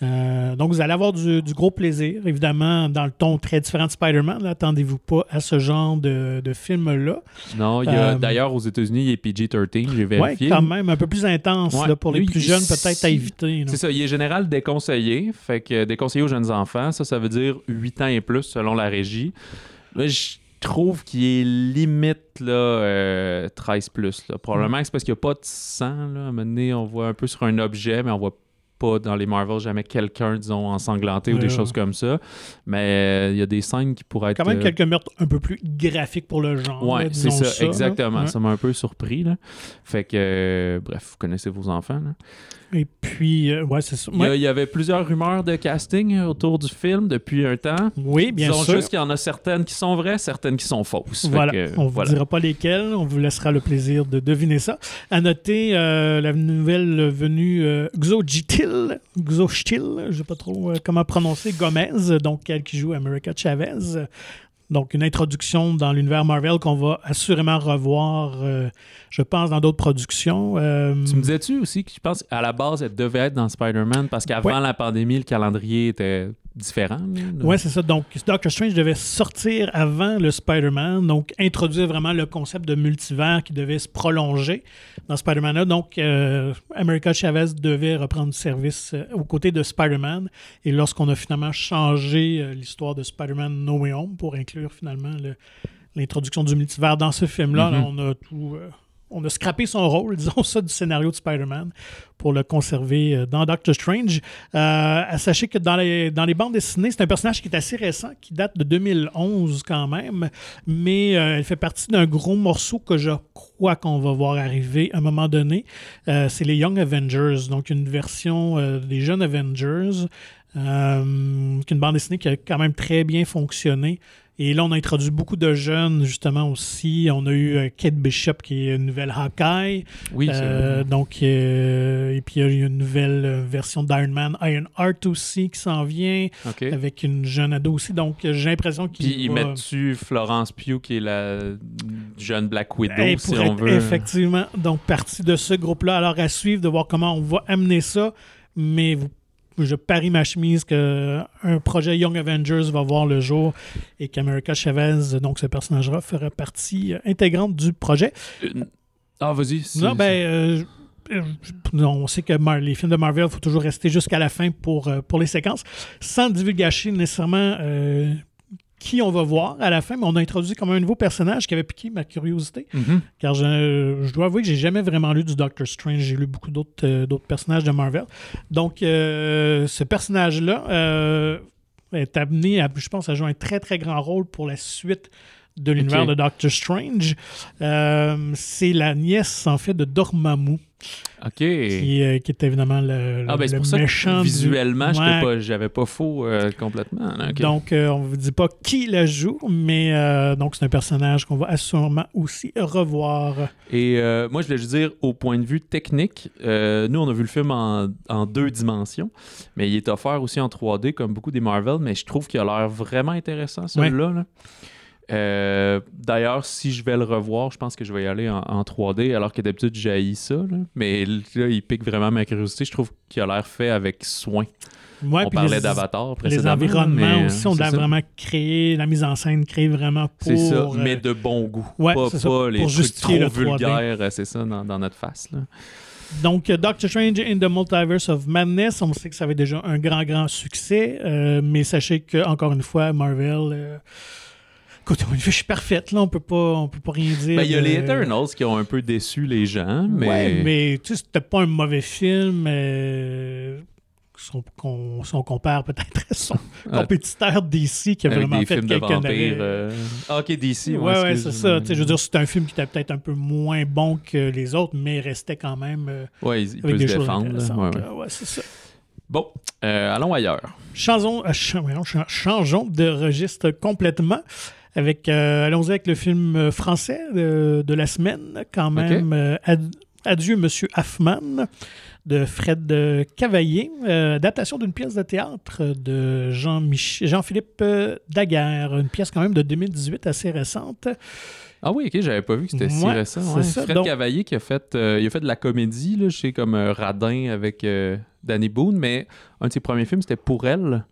Euh, donc, vous allez avoir du, du gros plaisir, évidemment, dans le ton très différent de Spider-Man. là. Attendez-vous pas à ce genre de, de film-là. Non, il y a Euh, d'ailleurs aux États-Unis, il est PG-13, j'ai Oui, vérifié. quand même, un peu plus intense Ouais. là, pour les plus jeunes, peut-être à éviter. C'est ça, il est général déconseillé. Fait que déconseillé aux jeunes enfants, ça, ça veut dire 8 ans et plus selon la régie. Là, je trouve qu'il est limite là, euh, 13 plus. là. Probablement que c'est parce qu'il n'y a pas de sang. Là. À un moment donné, on voit un peu sur un objet, mais on voit pas dans les Marvel jamais quelqu'un, disons, ensanglanté ou des choses comme ça. Mais euh, il y a des scènes qui pourraient être. Quand même euh, quelques meurtres un peu plus graphiques pour le genre. Ouais, là, c'est ça, exactement. Ça m'a un peu surpris. Là. Fait que, euh, bref, vous connaissez vos enfants. Là. Et puis, euh, ouais, c'est ça. Il y, a- Ouais. il y avait plusieurs rumeurs de casting euh, autour du film depuis un temps. Oui, bien Disons sûr. juste qu'il y en a certaines qui sont vraies, certaines qui sont fausses. Voilà, que, on ne vous dira pas lesquels, on vous laissera le plaisir de deviner ça. À noter euh, la nouvelle venue euh, Xochitl, Xochitl, je ne sais pas trop euh, comment prononcer, Gomez, donc elle qui joue America Chavez. Donc une introduction dans l'univers Marvel qu'on va assurément revoir, euh, je pense, dans d'autres productions. Euh, Tu me disais-tu aussi que je pense qu'à la base, elle devait être dans Spider-Man parce qu'avant Ouais. la pandémie, le calendrier était différent. Oui, c'est ça. Donc, Doctor Strange devait sortir avant le Spider-Man, donc introduire vraiment le concept de multivers qui devait se prolonger dans Spider-Man. Donc, euh, America Chavez devait reprendre service euh, aux côtés de Spider-Man. Et lorsqu'on a finalement changé euh, l'histoire de Spider-Man No Way Home pour inclure finalement le- l'introduction du multivers dans ce film-là, là, Mhm. on a tout. On a scrappé son rôle, disons ça, du scénario de Spider-Man pour le conserver euh, dans Doctor Strange. Euh, sachez que dans les, bandes dessinées, c'est un personnage qui est assez récent, qui date de 2011 quand même, mais euh, elle fait partie d'un gros morceau que je crois qu'on va voir arriver à un moment donné. Euh, c'est les Young Avengers, donc une version des jeunes Avengers, une bande dessinée qui a quand même très bien fonctionné Et là, on a introduit beaucoup de jeunes, justement, aussi. On a eu euh, Kate Bishop, qui est une nouvelle Hawkeye. Oui, c'est Euh, vrai. donc, euh, et puis, il y a une nouvelle euh, version d'Iron Man, Iron Heart aussi, qui s'en vient, avec une jeune ado aussi. Donc, j'ai l'impression qu'il Puis ils va- mettent-tu Florence Pugh, qui est la jeune Black Widow, Hey, si pour on veut? effectivement donc partie de ce groupe-là. Alors à suivre de voir comment on va amener ça, mais vous- je parie ma chemise que un projet Young Avengers va voir le jour et qu'America Chavez, donc ce personnage-là, fera partie euh, intégrante du projet. Une- Ah, vas-y. Non, ben, euh, euh, on sait que Mar- les films de Marvel, il faut toujours rester jusqu'à la fin pour, euh, pour les séquences, sans divulgacher nécessairement euh, qui on va voir à la fin, mais on a introduit comme un nouveau personnage qui avait piqué ma curiosité. Mhm. Car je, je dois avouer que j'ai jamais vraiment lu du Doctor Strange. J'ai lu beaucoup d'autres euh, d'autres personnages de Marvel. Donc, euh, ce personnage-là euh, est amené, à, je pense, à jouer un très, très grand rôle pour la suite de l'univers de Doctor Strange. C'est la nièce, en fait, de Dormammu, OK. qui, euh, qui est évidemment le, Ah, ben c'est le pour ça méchant que du- visuellement, Ouais. pas- j'avais pas faux euh, complètement. Donc, euh, on ne vous dit pas qui la joue, mais donc c'est un personnage qu'on va assurément aussi revoir. Et moi, je voulais juste dire, au point de vue technique, nous, on a vu le film en, en deux dimensions, mais il est offert aussi en 3D, comme beaucoup des Marvel, mais je trouve qu'il a l'air vraiment intéressant, celui-là. là. Euh, D'ailleurs, si je vais le revoir, je pense que je vais y aller en, en 3D, alors que d'habitude, j'ai ça. là. Mais là, il pique vraiment ma curiosité. Je trouve qu'il a l'air fait avec soin. Ouais, on parlait les- d'Avatar Les précédemment. environnements mais, aussi, on ça. vraiment créer, la mise en scène créée vraiment pour. C'est ça, euh, mais de bon goût. ouais, pas ça, les pour trucs justifier trop le 3D. vulgaires, euh, c'est ça, dans, dans notre face. Là. Donc, euh, Doctor Strange in the Multiverse of Madness, on sait que ça avait déjà un grand, grand succès, euh, mais sachez que, encore une fois, Marvel. euh, Écoute, je suis parfaite, là, on peut pas, on peut pas rien dire. Ben, il y a les euh, Eternals qui ont un peu déçu les gens, mais, Ouais, mais tu sais, c'était pas un mauvais film. euh, si on, qu'on- si on compare peut-être à son Ah, compétiteur DC qui a vraiment des fait films de quelques vampires. années. euh, Ah, ok, DC. Ouais, ouais, c'est ça. Je veux dire, c'est un film qui était peut-être un peu moins bon que les autres, mais restait quand même euh, Ouais, il, il avec peut des se défendre. Ouais, ouais. Euh, ouais, c'est ça. Bon, euh, allons ailleurs. Changeons, changeons de registre complètement. Avec, euh, allons-y avec le film euh, français de, de la semaine, quand même. euh, Ad- Adieu, Monsieur Hoffman de Fred Cavaillé, euh, adaptation d'une pièce de théâtre de Jean-Philippe euh, Daguerre, une pièce quand même de 2018 assez récente. Ah oui, ok, j'avais pas vu que c'était si Ouais, récent. c'est ouais. ça, Fred donc- Cavaillé qui a fait, euh, il a fait de la comédie, là, je sais, comme Radin avec Danny Boone, mais un de ses premiers films, c'était Pour elle,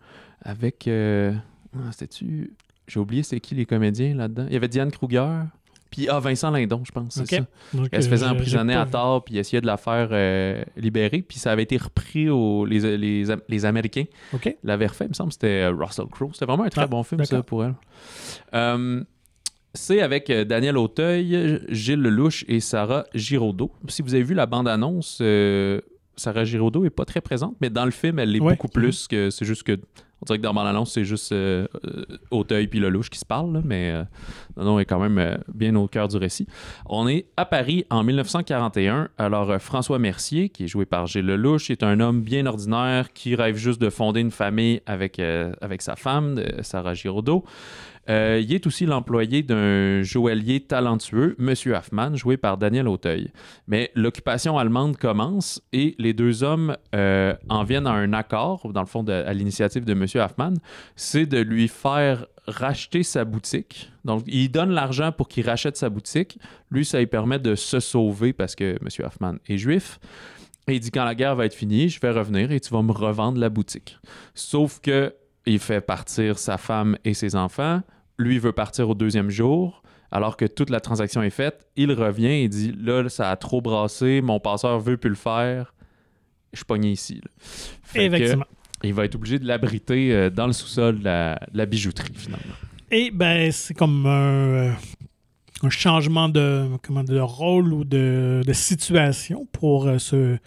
avec. ah, C'était-tu? J'ai oublié c'était qui les comédiens là-dedans. Il y avait Diane Kruger, puis ah, Vincent Lindon, je pense, c'est ça. Donc, Elle se euh, faisait emprisonner à tort, puis essayait de la faire euh, libérer, puis ça avait été repris aux les, les, les Américains OK. l'avait refait, il me semble c'était euh, Russell Crowe. C'était vraiment un très Ah, bon film, ça, pour elle. Euh, c'est avec Daniel Auteuil, Gilles Lelouch et Sarah Giraudot. Si vous avez vu la bande-annonce, euh, Sarah Giraudot est pas très présente, mais dans le film, elle l'est Ouais. beaucoup plus que... C'est juste que... On dirait que dans la bande-annonce, c'est juste euh, euh, Auteuil puis Lelouch qui se parlent, mais euh, non, est quand même bien au cœur du récit. On est à Paris en 1941. Alors, François Mercier, qui est joué par Gilles Lelouch, est un homme bien ordinaire qui rêve juste de fonder une famille avec, avec sa femme, Sarah Giraudot. Euh, il est aussi l'employé d'un joaillier talentueux, Monsieur Hoffman, joué par Daniel Auteuil. Mais l'occupation allemande commence et les deux hommes euh, en viennent à un accord, dans le fond, à l'initiative de Monsieur Hoffman, c'est de lui faire racheter sa boutique. Donc, il donne l'argent pour qu'il rachète sa boutique. Lui, ça lui permet de se sauver parce que M. Hoffman est juif. Et il dit quand la guerre va être finie, je vais revenir et tu vas me revendre la boutique. Sauf que il fait partir sa femme et ses enfants. Lui veut partir au deuxième jour. Alors que toute la transaction est faite, il revient et dit là, ça a trop brassé, mon passeur veut plus le faire. Je suis pogné ici. que il va être obligé de l'abriter euh, dans le sous-sol de la, de la bijouterie, finalement. Et ben, c'est comme un, euh, un changement de, comment, de rôle ou de, de situation pour euh, ce,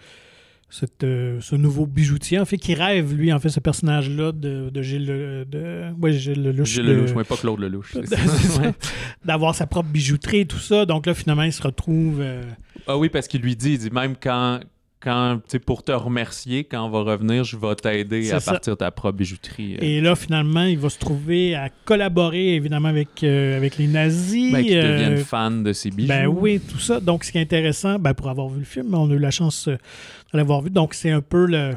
cette, euh, ce nouveau bijoutier, en fait, qui rêve, lui, en fait, ce personnage-là de, de Gilles Le- de, ouais, Gilles Lelouch, Gilles de- Lelouch, mais pas Claude Lelouch. de- d'avoir sa propre bijouterie et tout ça. Donc là, finalement, il se retrouve... euh, Ah oui, parce qu'il lui dit, il dit même quand, quand, tu sais, pour te remercier, quand on va revenir, je vais t'aider à ça. partir de ta propre bijouterie. euh, Et là, finalement, il va se trouver à collaborer, évidemment, avec, euh, avec les nazis. ben, qui euh, deviennent fans de ces bijoux. Ben oui, tout ça. Donc, ce qui est intéressant, ben, pour avoir vu le film, on a eu la chance l'avoir vu. Donc, c'est un peu le,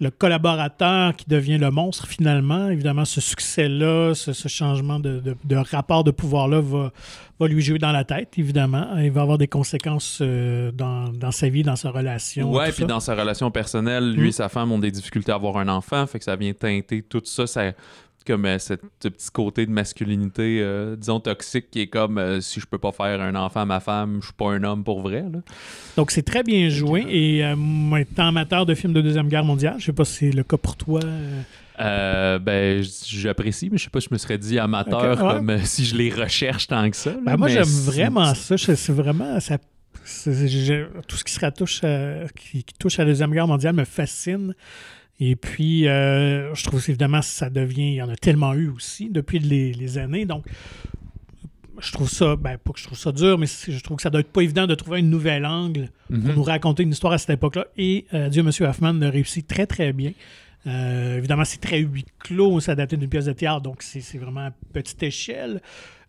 le collaborateur qui devient le monstre, finalement. Évidemment, ce succès-là, ce, ce changement de, de- de rapport de pouvoir-là va, va lui jouer dans la tête, évidemment. Il va avoir des conséquences euh, dans, dans sa vie, dans sa relation. Ouais, puis dans sa relation personnelle, lui Mm. et sa femme ont des difficultés à avoir un enfant, fait que ça vient teinter tout ça, ça comme euh, cette- ce petit côté de masculinité, euh, disons, toxique, qui est comme euh, si je peux pas faire un enfant à ma femme, je suis pas un homme pour vrai. Là. Donc, c'est très bien joué. Et moi, étant amateur de films de Deuxième Guerre mondiale, je sais pas si c'est le cas pour toi. euh, ben, j'apprécie, mais je sais pas, je me serais dit amateur ouais. comme si je les recherche tant que ça. là, Ben, moi, j'aime vraiment ça. C'est vraiment. Ça, tout ce qui, se touche à, qui, qui touche à la Deuxième Guerre mondiale me fascine. Et puis, euh, je trouve évidemment ça devient. Il y en a tellement eu aussi depuis les, les années. Donc, je trouve ça. Ben, pas que je trouve ça dur, mais je trouve que ça doit être pas évident de trouver un nouvel angle pour Mhm. nous raconter une histoire à cette époque-là. Et euh, Dieu, Monsieur Hoffman le réussit très, très bien. Euh, évidemment, c'est très huis clos, c'est adapté d'une pièce de théâtre, donc c'est c'est vraiment à petite échelle.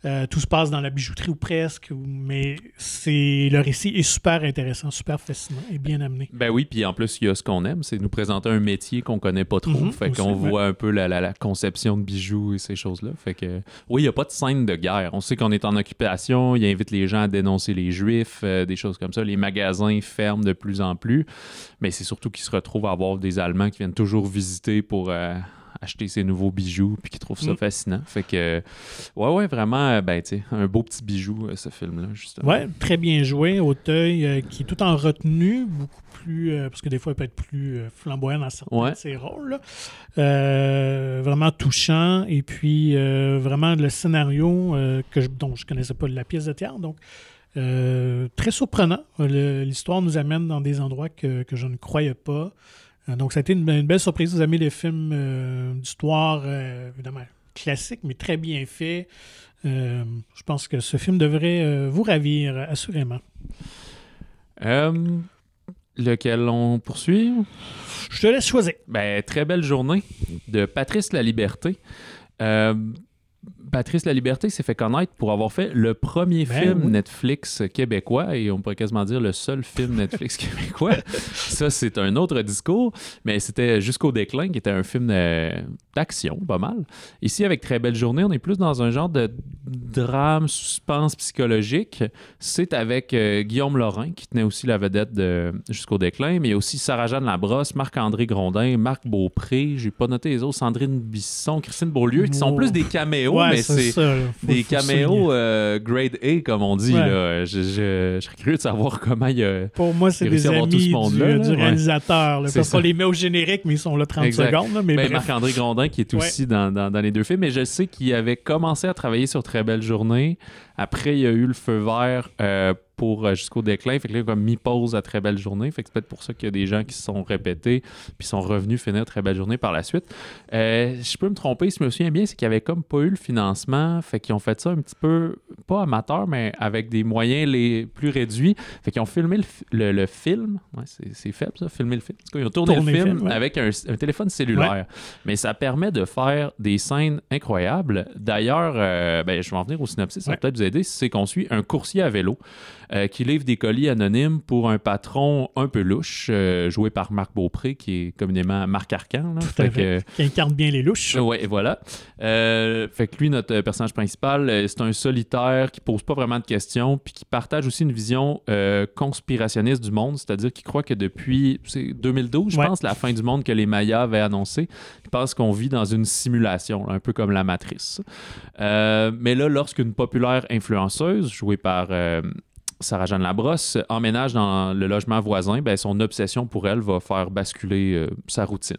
Euh, tout se passe dans la bijouterie ou presque, mais c'est le récit est super intéressant, super fascinant et bien amené. Ben oui, puis en plus, il y a ce qu'on aime, c'est nous présenter un métier qu'on connaît pas trop. Mhm, fait qu'on ouais. voit un peu la, la- la conception de bijoux et ces choses-là. Fait que, oui, il n'y a pas de scène de guerre. On sait qu'on est en occupation, il invite les gens à dénoncer les Juifs, euh, des choses comme ça. Les magasins ferment de plus en plus. Mais c'est surtout qu'ils se retrouvent à avoir des Allemands qui viennent toujours visiter pour. euh, acheter ces nouveaux bijoux puis qui trouvent ça Mhm. fascinant. Fait que ouais ouais vraiment euh, ben tu sais un beau petit bijou euh, ce film là justement. Ouais, très bien joué, Auteuil, euh, qui est tout en retenue, beaucoup plus, euh, parce que des fois, il peut être plus euh, flamboyant dans certains Ouais. de ses rôles. vraiment touchant, et puis vraiment le scénario que je, dont je connaissais pas la pièce de théâtre, donc très surprenant. L'histoire nous amène dans des endroits que, que je ne croyais pas. Euh, donc, ça a été une, une belle surprise. Vous aimez les films euh, d'histoire, euh, évidemment, classiques, mais très bien faits. Euh, je pense que ce film devrait vous ravir, assurément. Lequel on poursuit? Je te laisse choisir. Ben, très belle journée de Patrice La Liberté. Patrice La Liberté s'est fait connaître pour avoir fait le premier Ben film oui. Netflix québécois et on pourrait quasiment dire le seul film Netflix québécois. Ça, c'est un autre discours, mais c'était Jusqu'au déclin qui était un film euh, d'action, pas mal. Ici, avec Très belle journée, on est plus dans un genre de drame, suspense psychologique. C'est avec euh, Guillaume Laurin qui tenait aussi la vedette de Jusqu'au déclin, mais aussi Sarah-Jeanne Labrosse, Marc-André Grondin, Marc Beaupré, j'ai pas noté les autres, Sandrine Bisson, Christine Beaulieu, qui sont Oh. plus des caméos, Ouais, mais c'est des caméos euh, grade A, comme on dit. Ouais. Là. Je, je- je serais curieux de savoir comment il y a... Pour moi, c'est des amis tout ce du, monde-là, là, du réalisateur. là, parce qu'on les met au générique, mais ils sont là 30 Exact. secondes. là, mais Ben. Marc-André Grondin qui est aussi dans, dans- dans les deux films. Mais je sais qu'il avait commencé à travailler sur Très belle journée. Après, il y a eu le feu vert euh, pour euh, jusqu'au déclin. Fait que là, il a comme mis pause à Très belle journée. Fait que c'est peut-être pour ça qu'il y a des gens qui se sont répétés puis sont revenus finir Très belle journée par la suite. Euh, je peux me tromper, si je me souviens bien, c'est qu'il n'y avait comme pas eu le financement. Fait qu'ils ont fait ça un petit peu, pas amateur, mais avec des moyens les plus réduits. Fait qu'ils ont filmé le, le- le film. Ouais, c'est c'est faible ça, filmer le film. En tout cas, ils ont tourné le film film, ouais. avec un, un téléphone cellulaire. Mais ça permet de faire des scènes incroyables. D'ailleurs, euh, ben, je vais en venir au synopsis, ça peut-être vous C'est qu'on suit un coursier à vélo euh, qui livre des colis anonymes pour un patron un peu louche, euh, joué par Marc Beaupré, qui est communément Marc Arcan. là. Fait que. Qui incarne bien les louches. Ouais, voilà. Euh, fait que lui, notre personnage principal, euh, c'est un solitaire qui pose pas vraiment de questions, puis qui partage aussi une vision euh, conspirationniste du monde, c'est-à-dire qu'il croit que depuis c'est 2012, je Ouais. pense, la fin du monde que les Mayas avaient annoncé, il pense qu'on vit dans une simulation, là, un peu comme la Matrice. Euh, mais là, lorsqu'une populaire influenceuse, jouée par euh, Sarah-Jeanne Labrosse, emménage dans le logement voisin, ben, son obsession pour elle va faire basculer euh, sa routine.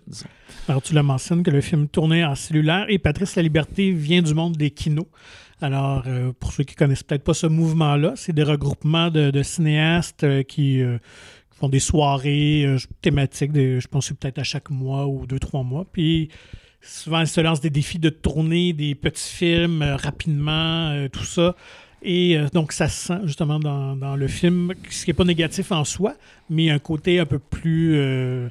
Alors, tu le mentionnes que le film tournait en cellulaire et Patrice La Liberté vient du monde des kinos. Alors, euh, pour ceux qui connaissent peut-être pas ce mouvement-là, c'est des regroupements de, cinéastes euh, qui euh, font des soirées euh, thématiques, je pense peut-être à chaque mois ou deux, trois mois. Puis, souvent, ils se lancent des défis de tourner des petits films euh, rapidement, euh, tout ça. Et euh, donc, ça se sent justement dans, le film, ce qui n'est pas négatif en soi, mais un côté un peu plus euh,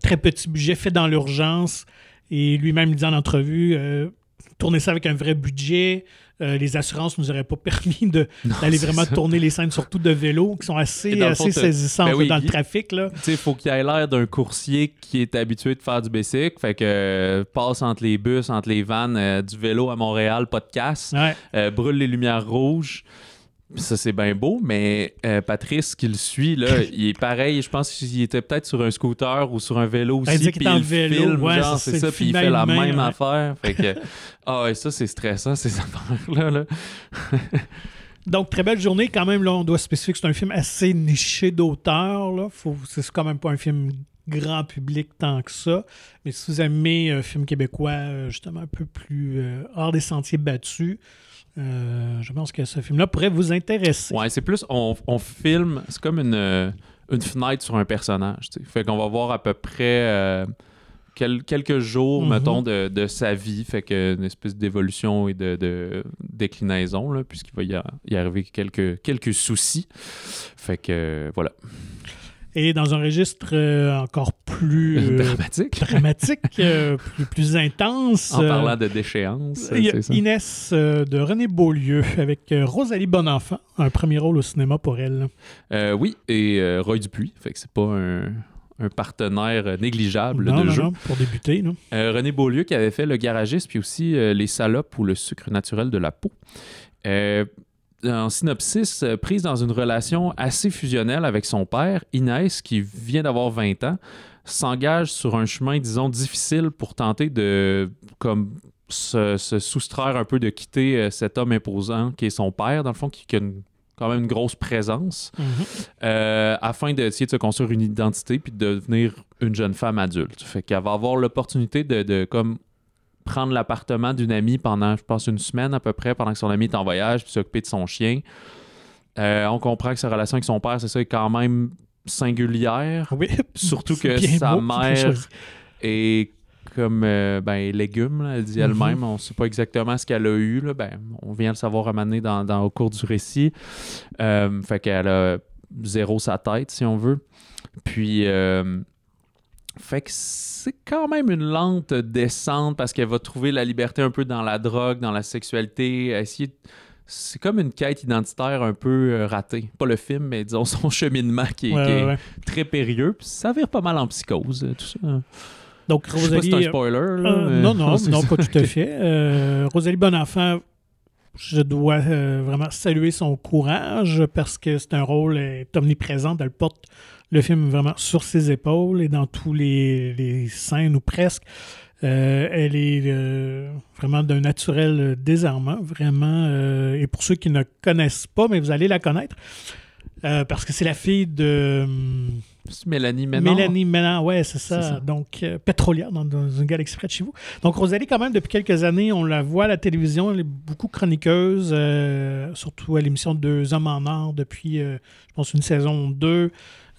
très petit budget, fait dans l'urgence. Et lui-même il dit en entrevue, euh, tourner ça avec un vrai budget. Euh, les assurances nous auraient pas permis d'aller vraiment ça. tourner les scènes, surtout de vélo, qui sont assez, assez fond, saisissantes ben oui, dans le Guy- trafic. Là. Il faut qu'il ait l'air d'un coursier qui est habitué de faire du basic. Fait que euh, passe entre les bus, entre les vannes, euh, du vélo à Montréal, pas de casse, Ouais. brûle les lumières rouges. Ça, c'est bien beau, mais euh, Patrice qui le suit, là, il est pareil. Je pense qu'il était peut-être sur un scooter ou sur un vélo aussi. il puis le vélo, filme, ouais, genre, c'est- ça. Puis il fait la même ouais. affaire. Fait que, ah ouais, ça, c'est stressant, ces affaires-là. là. Donc, très belle journée. Quand même, là, on doit spécifier que c'est un film assez niché d'auteur. C'est quand même pas un film grand public tant que ça. Mais si vous aimez un film québécois, euh, justement, un peu plus euh, hors des sentiers battus, euh, je pense que ce film-là pourrait vous intéresser. Ouais, c'est plus, on, on filme, c'est comme une, euh, une fenêtre sur un personnage. Fait qu'on va voir à peu près euh, quel- quelques jours, Mhm. mettons, de, de sa vie. Fait que une espèce d'évolution et de, de déclinaison, puisqu'il va y, a- y arriver quelques, quelques soucis. Fait que voilà. Et dans un registre euh, encore plus euh, Dramatique. dramatique, euh, plus, plus intense. En parlant de déchéance, Il y a c'est ça. Inès de René Beaulieu avec Rosalie Bonenfant, un premier rôle au cinéma pour elle. Oui, et Roy Dupuis. Fait que c'est pas un, un partenaire négligeable non, de non, jeu. non, pour débuter. non. René Beaulieu qui avait fait Le Garagiste, puis aussi Les Salopes ou Le sucre naturel de la peau. En synopsis, euh, prise dans une relation assez fusionnelle avec son père, Inès, qui vient d'avoir 20 ans, s'engage sur un chemin, disons, difficile pour tenter de comme, se, se soustraire un peu de quitter euh, cet homme imposant qui est son père, dans le fond, qui, qui a une- quand même une grosse présence euh, afin d'essayer de se construire une identité puis de devenir une jeune femme adulte. Fait qu'elle va avoir l'opportunité de, de comme prendre l'appartement d'une amie pendant, je pense, une semaine à peu près, pendant que son amie est en voyage, puis s'occuper de son chien. Euh, on comprend que sa relation avec son père, c'est ça, est quand même singulière. Oui, Surtout que sa beau, mère est comme euh, ben, légumes, là, elle dit elle-même. On ne sait pas exactement ce qu'elle a eu. Là. Ben, on vient le savoir dans, dans- au cours du récit. Euh, fait qu'elle a zéro sa tête, si on veut. Puis, euh, fait que c'est quand même une lente descente parce qu'elle va trouver la liberté un peu dans la drogue, dans la sexualité, essayer de- c'est comme une quête identitaire un peu euh, ratée. Pas le film, mais disons son cheminement qui est, Ouais, qui est ouais, ouais. très périlleux. Puis ça vire pas mal en psychose, euh, tout ça. Donc, Je sais pas si Rosalie. c'est un spoiler. là, euh, mais- non, non, non, pas tout à fait. Euh, Rosalie Bonenfant, je dois vraiment saluer son courage parce que c'est un rôle elle est omniprésent. Elle porte le film vraiment sur ses épaules et dans tous les, les scènes ou presque. Euh, elle est euh, vraiment d'un naturel désarmant, vraiment. euh, et pour ceux qui ne connaissent pas, mais vous allez la connaître, parce que c'est la fille de Mélanie Ménard. Mélanie Ménard, ouais, c'est ça. Donc, pétrolière dans, dans une galaxie près de chez vous. Donc, Rosalie, quand même, depuis quelques années, on la voit à la télévision. Elle est beaucoup chroniqueuse, surtout à l'émission Deux Hommes en Or depuis, je pense, une saison 2.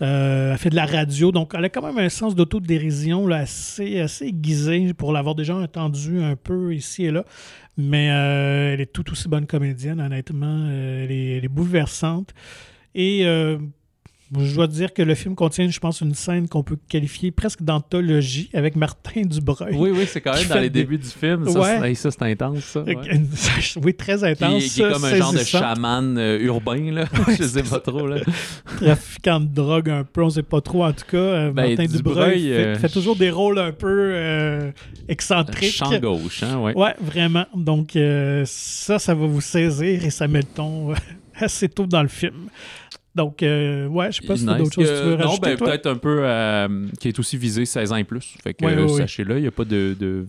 Euh, elle fait de la radio, donc elle a quand même un sens d'autodérision assez, assez aiguisé pour l'avoir déjà entendu un peu ici et là. Mais euh, elle est tout aussi bonne comédienne, honnêtement. Euh, elle, est, elle est bouleversante. Et je dois dire que le film contient, je pense, une scène qu'on peut qualifier presque d'anthologie avec Martin Dubreuil. Oui, oui, c'est quand même dans les des- débuts du film. Ça, Ouais. c'est, hey, ça, c'est intense, ça. ouais. oui, très intense. qui est comme un genre de chaman euh, urbain, là. Ouais, je sais pas trop, là. trafiquant de drogue un peu, on sait pas trop en tout cas. Euh, Ben, Martin Dubreuil, Dubreuil fait, euh, fait toujours des rôles un peu excentriques. Champ gauche, hein, ouais. Ouais, vraiment. Donc ça, ça va vous saisir et ça met le ton assez tôt dans le film. Donc, euh, ouais, je sais pas si Nice. d'autres choses que tu veux Euh, Non, rajouter, ben, toi? peut-être un peu euh, qui est aussi visé 16 ans et plus. Fait que Ouais, ouais, ouais. sachez-le, il n'y a pas de, de,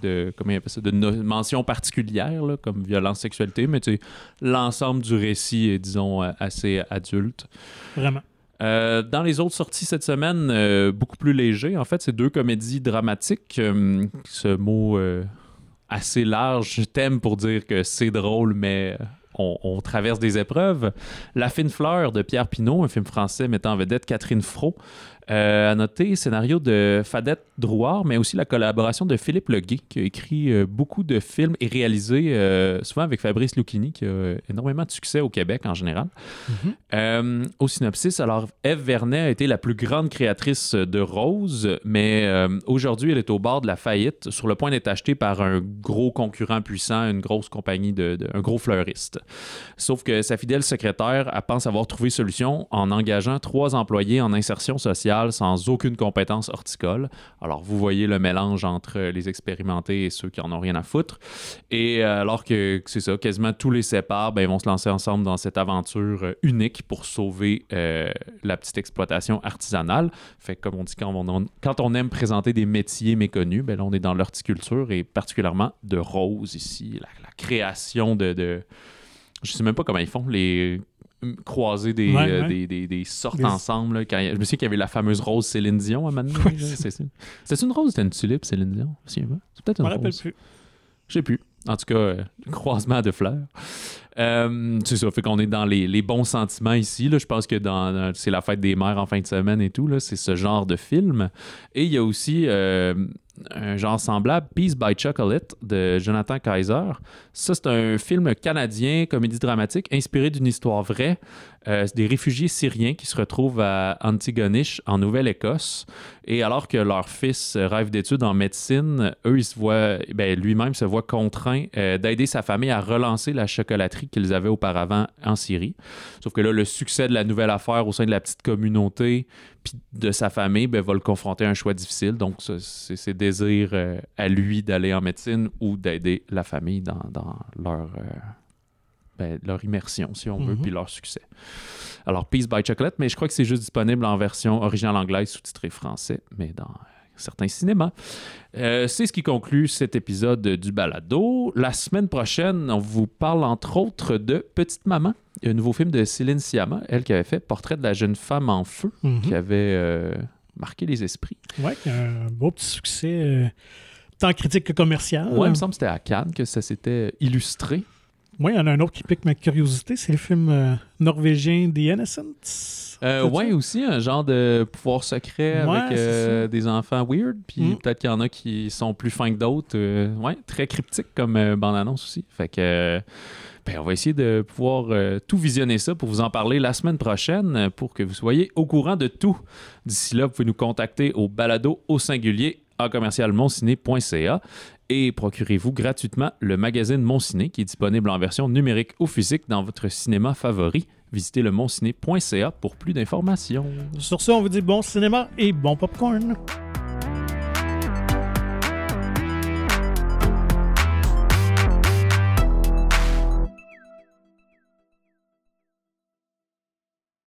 de- comment il appelle ça, de mention particulière là, comme violence, sexualité, mais tu sais, l'ensemble du récit est, disons, assez adulte. Vraiment. Euh, dans les autres sorties cette semaine, euh, beaucoup plus léger. En fait, c'est deux comédies dramatiques. Euh, ce mot assez large, je t'aime pour dire que c'est drôle, mais on, traverse des épreuves. La fine fleur de Pierre Pinault, un film français mettant en vedette Catherine Fro. Euh, à noter, scénario de Fadette Drouard, mais aussi la collaboration de Philippe Leguet, qui a écrit euh, beaucoup de films et réalisé euh, souvent avec Fabrice Lucchini, qui a énormément de succès au Québec en général. Mhm. Au synopsis, alors Eve Vernet a été la plus grande créatrice de Rose, mais aujourd'hui elle est au bord de la faillite, sur le point d'être achetée par un gros concurrent puissant, une grosse compagnie, de, de- un gros fleuriste. Sauf que sa fidèle secrétaire, elle pense avoir trouvé solution en engageant trois employés en insertion sociale sans aucune compétence horticole. Alors vous voyez le mélange entre les expérimentés et ceux qui en ont rien à foutre. Et euh, alors que, c'est ça, quasiment tous les séparent, ils vont se lancer ensemble dans cette aventure euh, unique pour sauver euh, la petite exploitation artisanale. Fait comme on dit, quand on, aime présenter des métiers méconnus, ben, on est dans l'horticulture et particulièrement de roses ici. La, la création de, de- Je sais même pas comment ils font, les croiser des, Ouais, euh, ouais. des, des- des sortes Des- ensemble. là, quand il je me souviens qu'il y avait la fameuse rose Céline Dion à Ouais, ça. C'était une rose ou c'était une tulipe Céline Dion? C'est peut-être une rose. plus. Je sais plus. En tout cas, euh, croisement de fleurs. Euh, c'est ça, fait qu'on est dans les, les bons sentiments ici. Là. Je pense que dans, dans- c'est la fête des mères en fin de semaine et tout. là. C'est ce genre de film. Et il y a aussi euh, un genre semblable, Peace by Chocolate de Jonathan Kaiser. Ça, c'est un film canadien, comédie dramatique, inspiré d'une histoire vraie. Euh, des réfugiés syriens qui se retrouvent à Antigonish, en Nouvelle-Écosse. Et alors que leur fils euh, rêve d'études en médecine, eux, ils se voient, ben, lui-même se voit contraint euh, d'aider sa famille à relancer la chocolaterie qu'ils avaient auparavant en Syrie. Sauf que là, le succès de la nouvelle affaire au sein de la petite communauté puis de sa famille ben, va le confronter à un choix difficile. Donc, c'est ses désirs euh, à lui d'aller en médecine ou d'aider la famille dans, leur, ben, leur immersion, si on veut, Mhm. puis leur succès. Alors, Peace by Chocolate, mais je crois que c'est juste disponible en version originale anglaise, sous-titrée français, mais dans certains cinémas. Euh, c'est ce qui conclut cet épisode du balado. La semaine prochaine, on vous parle entre autres de Petite Maman, un nouveau film de Céline Sciamma, elle qui avait fait Portrait de la jeune femme en feu, Mhm. qui avait euh, marqué les esprits. A un beau petit succès, euh, tant critique que commercial. Ouais, il me semble que c'était à Cannes que ça s'était illustré. Oui, il y en a un autre qui pique ma curiosité, c'est le film euh, norvégien The Innocents. Euh, ça? aussi un genre de pouvoir secret Ouais, avec euh, des enfants weird, puis Mm. peut-être qu'il y en a qui sont plus fins que d'autres. euh, ouais, très cryptique comme bande-annonce aussi. Fait que ben, on va essayer de pouvoir euh, tout visionner ça pour vous en parler la semaine prochaine pour que vous soyez au courant de tout. D'ici là, vous pouvez nous contacter au balado au singulier à commercialmonciné.ca et procurez-vous gratuitement le magazine Mon Ciné qui est disponible en version numérique ou physique dans votre cinéma favori. Visitez le monciné.ca pour plus d'informations. Sur ce, on vous dit bon cinéma et bon popcorn.